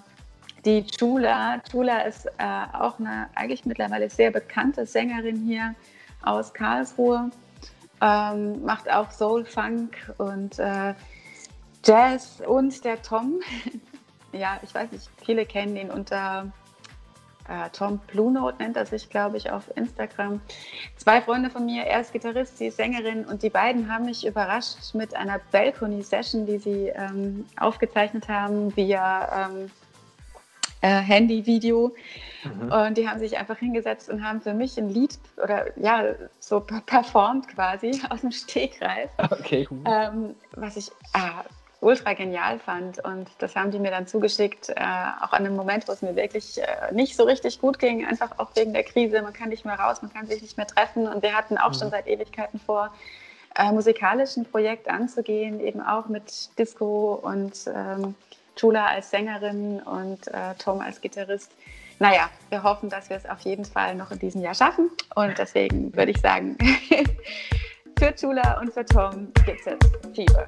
die Chula. Chula ist äh, auch eine eigentlich mittlerweile sehr bekannte Sängerin hier aus Karlsruhe. Ähm, macht auch Soul, Funk und äh, Jazz. Und der Tom, (laughs) ja, ich weiß nicht, viele kennen ihn unter äh, Tom Blue Note nennt er sich, glaube ich, auf Instagram. Zwei Freunde von mir, er ist Gitarrist, sie ist Sängerin und die beiden haben mich überrascht mit einer Balcony-Session, die sie ähm, aufgezeichnet haben via ähm, äh, Handy-Video. Mhm. Und die haben sich einfach hingesetzt und haben für mich ein Lied oder ja, so performt quasi (laughs) aus dem Stegreif. Okay, cool. Ähm, was ich ah, ultra genial fand. Und das haben die mir dann zugeschickt, äh, auch an einem Moment, wo es mir wirklich äh, nicht so richtig gut ging, einfach auch wegen der Krise. Man kann nicht mehr raus, man kann sich nicht mehr treffen. Und wir hatten auch mhm. schon seit Ewigkeiten vor, äh, musikalischen Projekt anzugehen, eben auch mit Disco und ähm, Chula als Sängerin und äh, Tom als Gitarrist. Naja, wir hoffen, dass wir es auf jeden Fall noch in diesem Jahr schaffen. Und deswegen würde ich sagen, (laughs) für Chula und für Tom gibt es jetzt Fieber.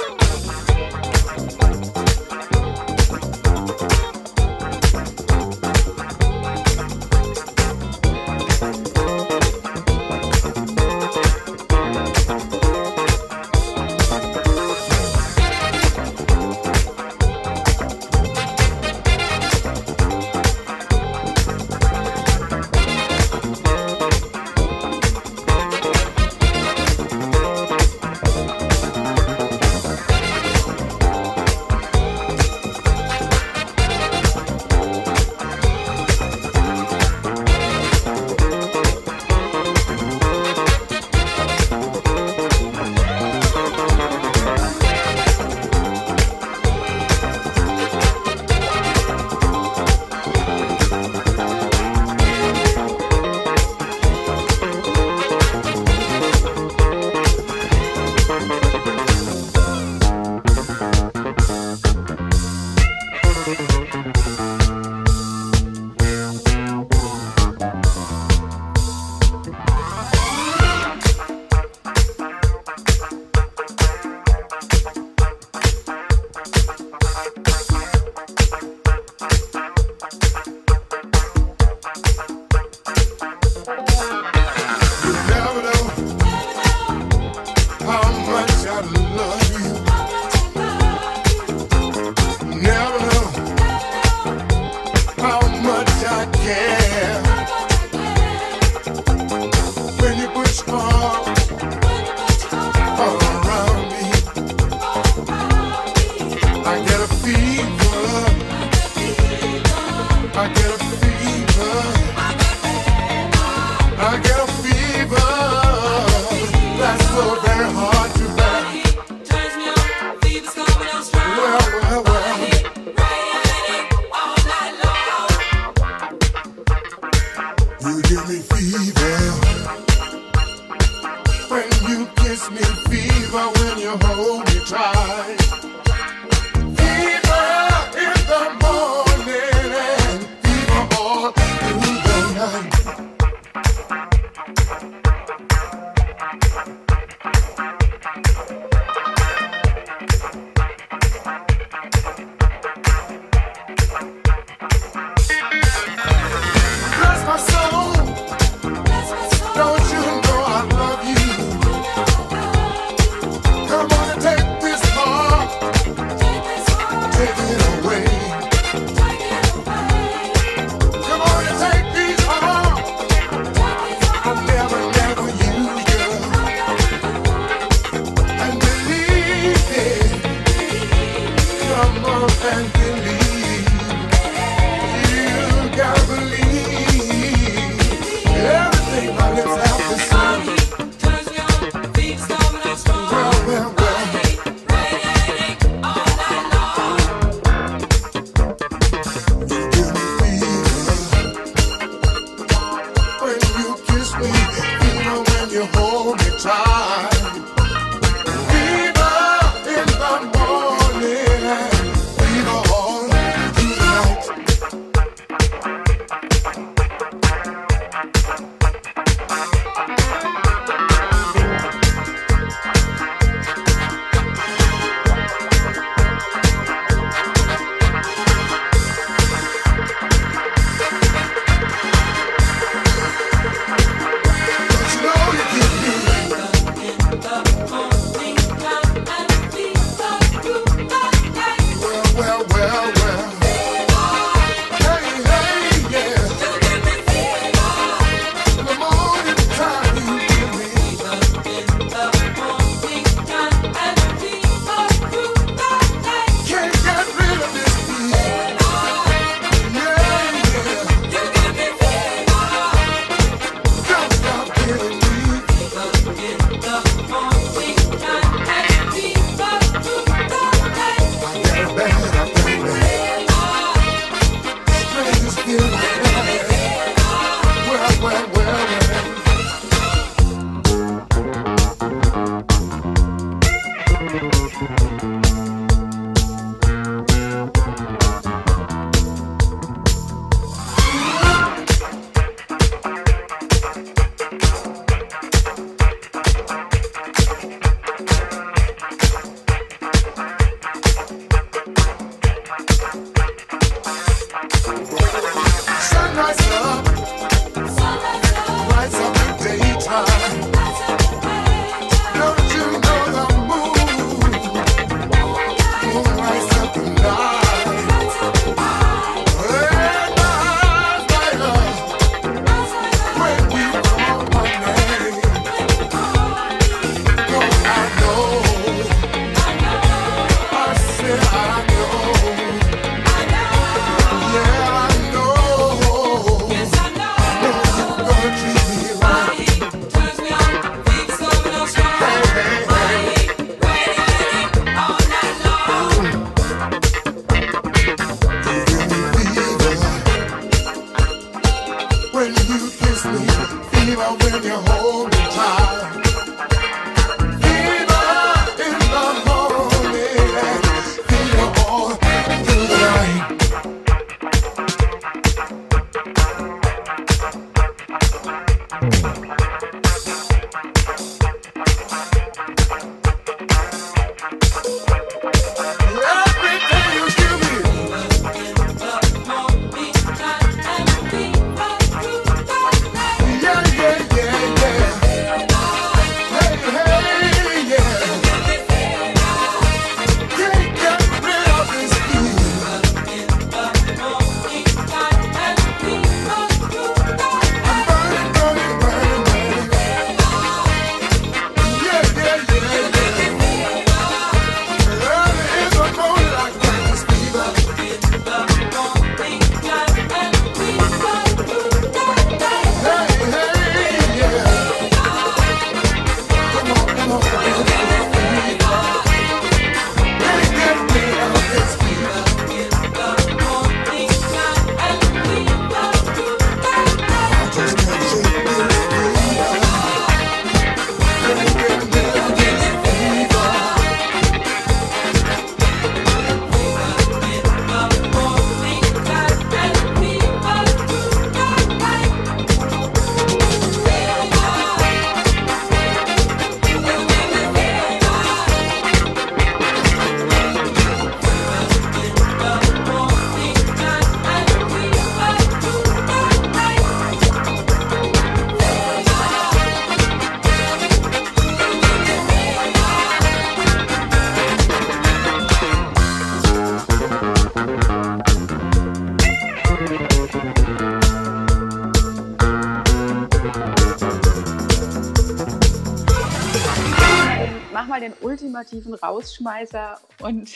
ultimativen Rausschmeißer und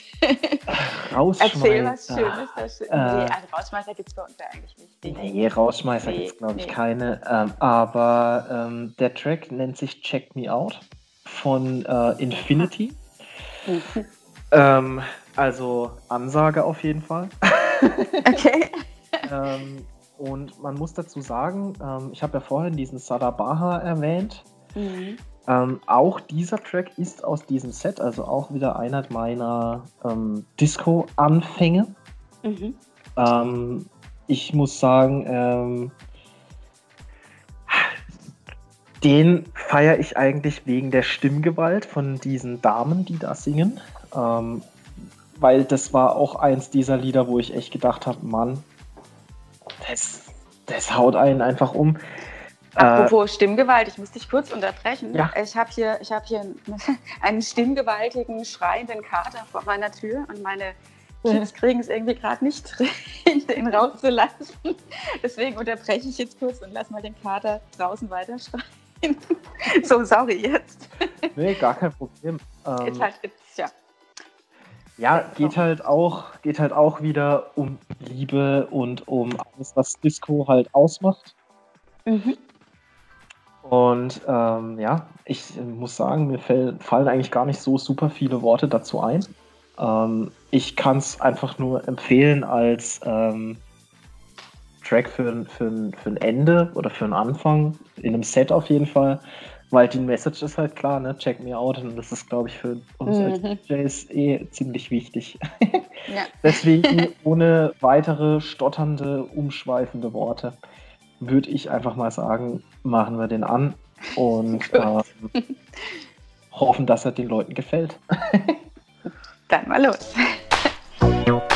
Rausschmeißer. erzähl was Schönes. Das, äh, nee, also Rausschmeißer gibt es bei uns ja eigentlich nicht. Nee, Rausschmeißer nee, gibt es, glaube ich, nee. keine. Ähm, aber ähm, der Track nennt sich Check Me Out von äh, Infinity. (laughs) ähm, also Ansage auf jeden Fall. (laughs) okay. Ähm, und man muss dazu sagen, ähm, ich habe ja vorhin diesen Sadabaha erwähnt. Mhm. Ähm, auch dieser Track ist aus diesem Set, also auch wieder einer meiner ähm, Disco-Anfänge. Mhm. Ähm, ich muss sagen, ähm, den feiere ich eigentlich wegen der Stimmgewalt von diesen Damen, die da singen. Ähm, weil das war auch eins dieser Lieder, wo ich echt gedacht habe, Mann, das, das haut einen einfach um. Apropos äh, Stimmgewalt, ich muss dich kurz unterbrechen. Ja. Ich habe hier, ich hab hier (laughs) einen stimmgewaltigen, schreienden Kater vor meiner Tür und meine Kids kriegen es irgendwie gerade nicht drin, (laughs) den rauszulassen. Deswegen unterbreche ich jetzt kurz und lass mal den Kater draußen weiter schreien. (laughs) so, sorry jetzt. Nee, gar kein Problem. Ähm, jetzt halt, jetzt, ja. Ja, geht halt auch, geht halt auch wieder um Liebe und um alles, was Disco halt ausmacht. Mhm. Und ähm, ja, ich muss sagen, mir fallen eigentlich gar nicht so super viele Worte dazu ein. Ähm, ich kann es einfach nur empfehlen als ähm, Track für, für, für ein Ende oder für einen Anfang, in einem Set auf jeden Fall, weil die Message ist halt klar, ne? Check me out. Und das ist, glaube ich, für uns mhm. als DJs eh ziemlich wichtig. ja. (laughs) Deswegen ohne weitere stotternde, umschweifende Worte würde ich einfach mal sagen, machen wir den an und (laughs) ähm, hoffen, dass er den Leuten gefällt. (laughs) Dann mal los. (laughs)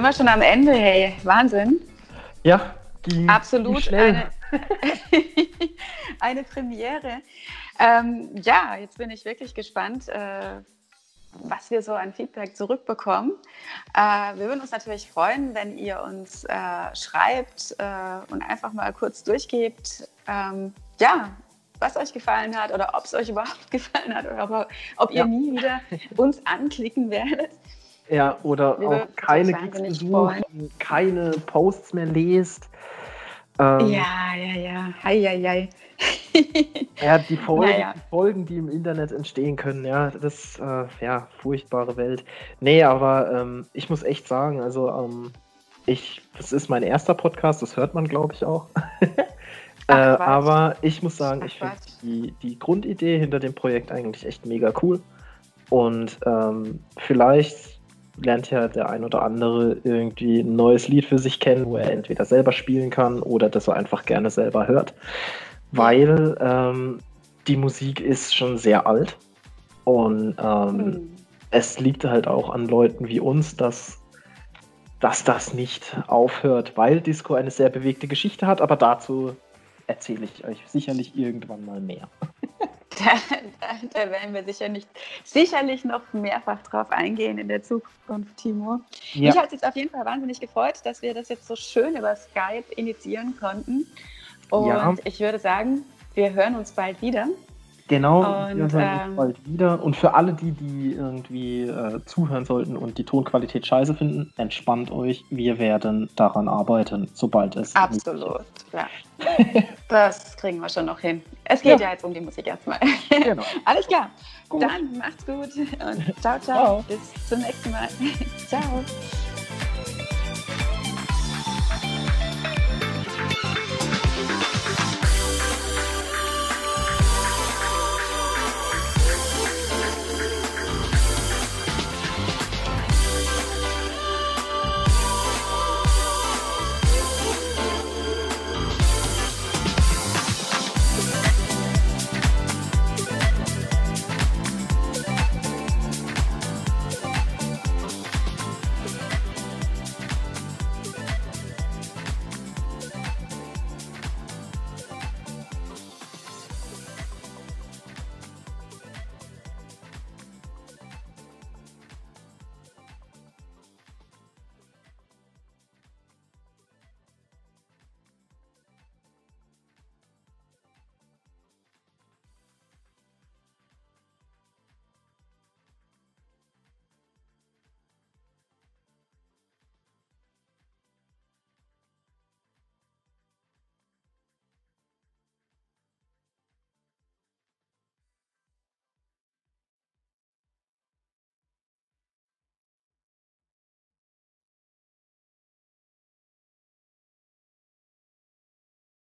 sind wir schon am Ende, hey. Wahnsinn. Ja, die, absolut die eine, (laughs) eine Premiere. Ähm, ja, jetzt bin ich wirklich gespannt, äh, was wir so an Feedback zurückbekommen. Äh, wir würden uns natürlich freuen, wenn ihr uns äh, schreibt äh, und einfach mal kurz durchgebt, ähm, ja, was euch gefallen hat oder ob es euch überhaupt (laughs) gefallen hat oder ob, ob ihr ja. nie wieder uns anklicken werdet. Ja, oder wir auch keine Gigs besucht, keine Posts mehr lest. Ähm, ja, ja, ja. Hei, hei, hei. (laughs) ja, die Folgen, naja. die Folgen, die im Internet entstehen können, ja, das, äh, ja, furchtbare Welt. Nee, aber ähm, ich muss echt sagen, also, ähm, ich, das ist mein erster Podcast, das hört man, glaube ich, auch. (laughs) äh, aber ich muss sagen, Ach, ich finde die, die Grundidee hinter dem Projekt eigentlich echt mega cool. Und ähm, vielleicht lernt ja der ein oder andere irgendwie ein neues Lied für sich kennen, wo er entweder selber spielen kann oder das er einfach gerne selber hört. Weil ähm, die Musik ist schon sehr alt und ähm, mhm. es liegt halt auch an Leuten wie uns, dass, dass das nicht aufhört, weil Disco eine sehr bewegte Geschichte hat, aber dazu erzähle ich euch sicherlich irgendwann mal mehr. Da, (laughs) da, da, werden wir sicher nicht, sicherlich noch mehrfach drauf eingehen in der Zukunft, Timo. Ja. Mich hat es jetzt auf jeden Fall wahnsinnig gefreut, dass wir das jetzt so schön über Skype initiieren konnten. Und ja. ich würde sagen, wir hören uns bald wieder. Genau, und, wir hören ähm, bald wieder. Und für alle, die, die irgendwie äh, zuhören sollten und die Tonqualität scheiße finden, entspannt euch. Wir werden daran arbeiten, sobald es. Absolut, ja. (laughs) das kriegen wir schon noch hin. Es geht ja, ja jetzt um die Musik erstmal. Genau. (laughs) Alles klar. Gut. Dann macht's gut und ciao, ciao. ciao. Bis zum nächsten Mal. (laughs) ciao.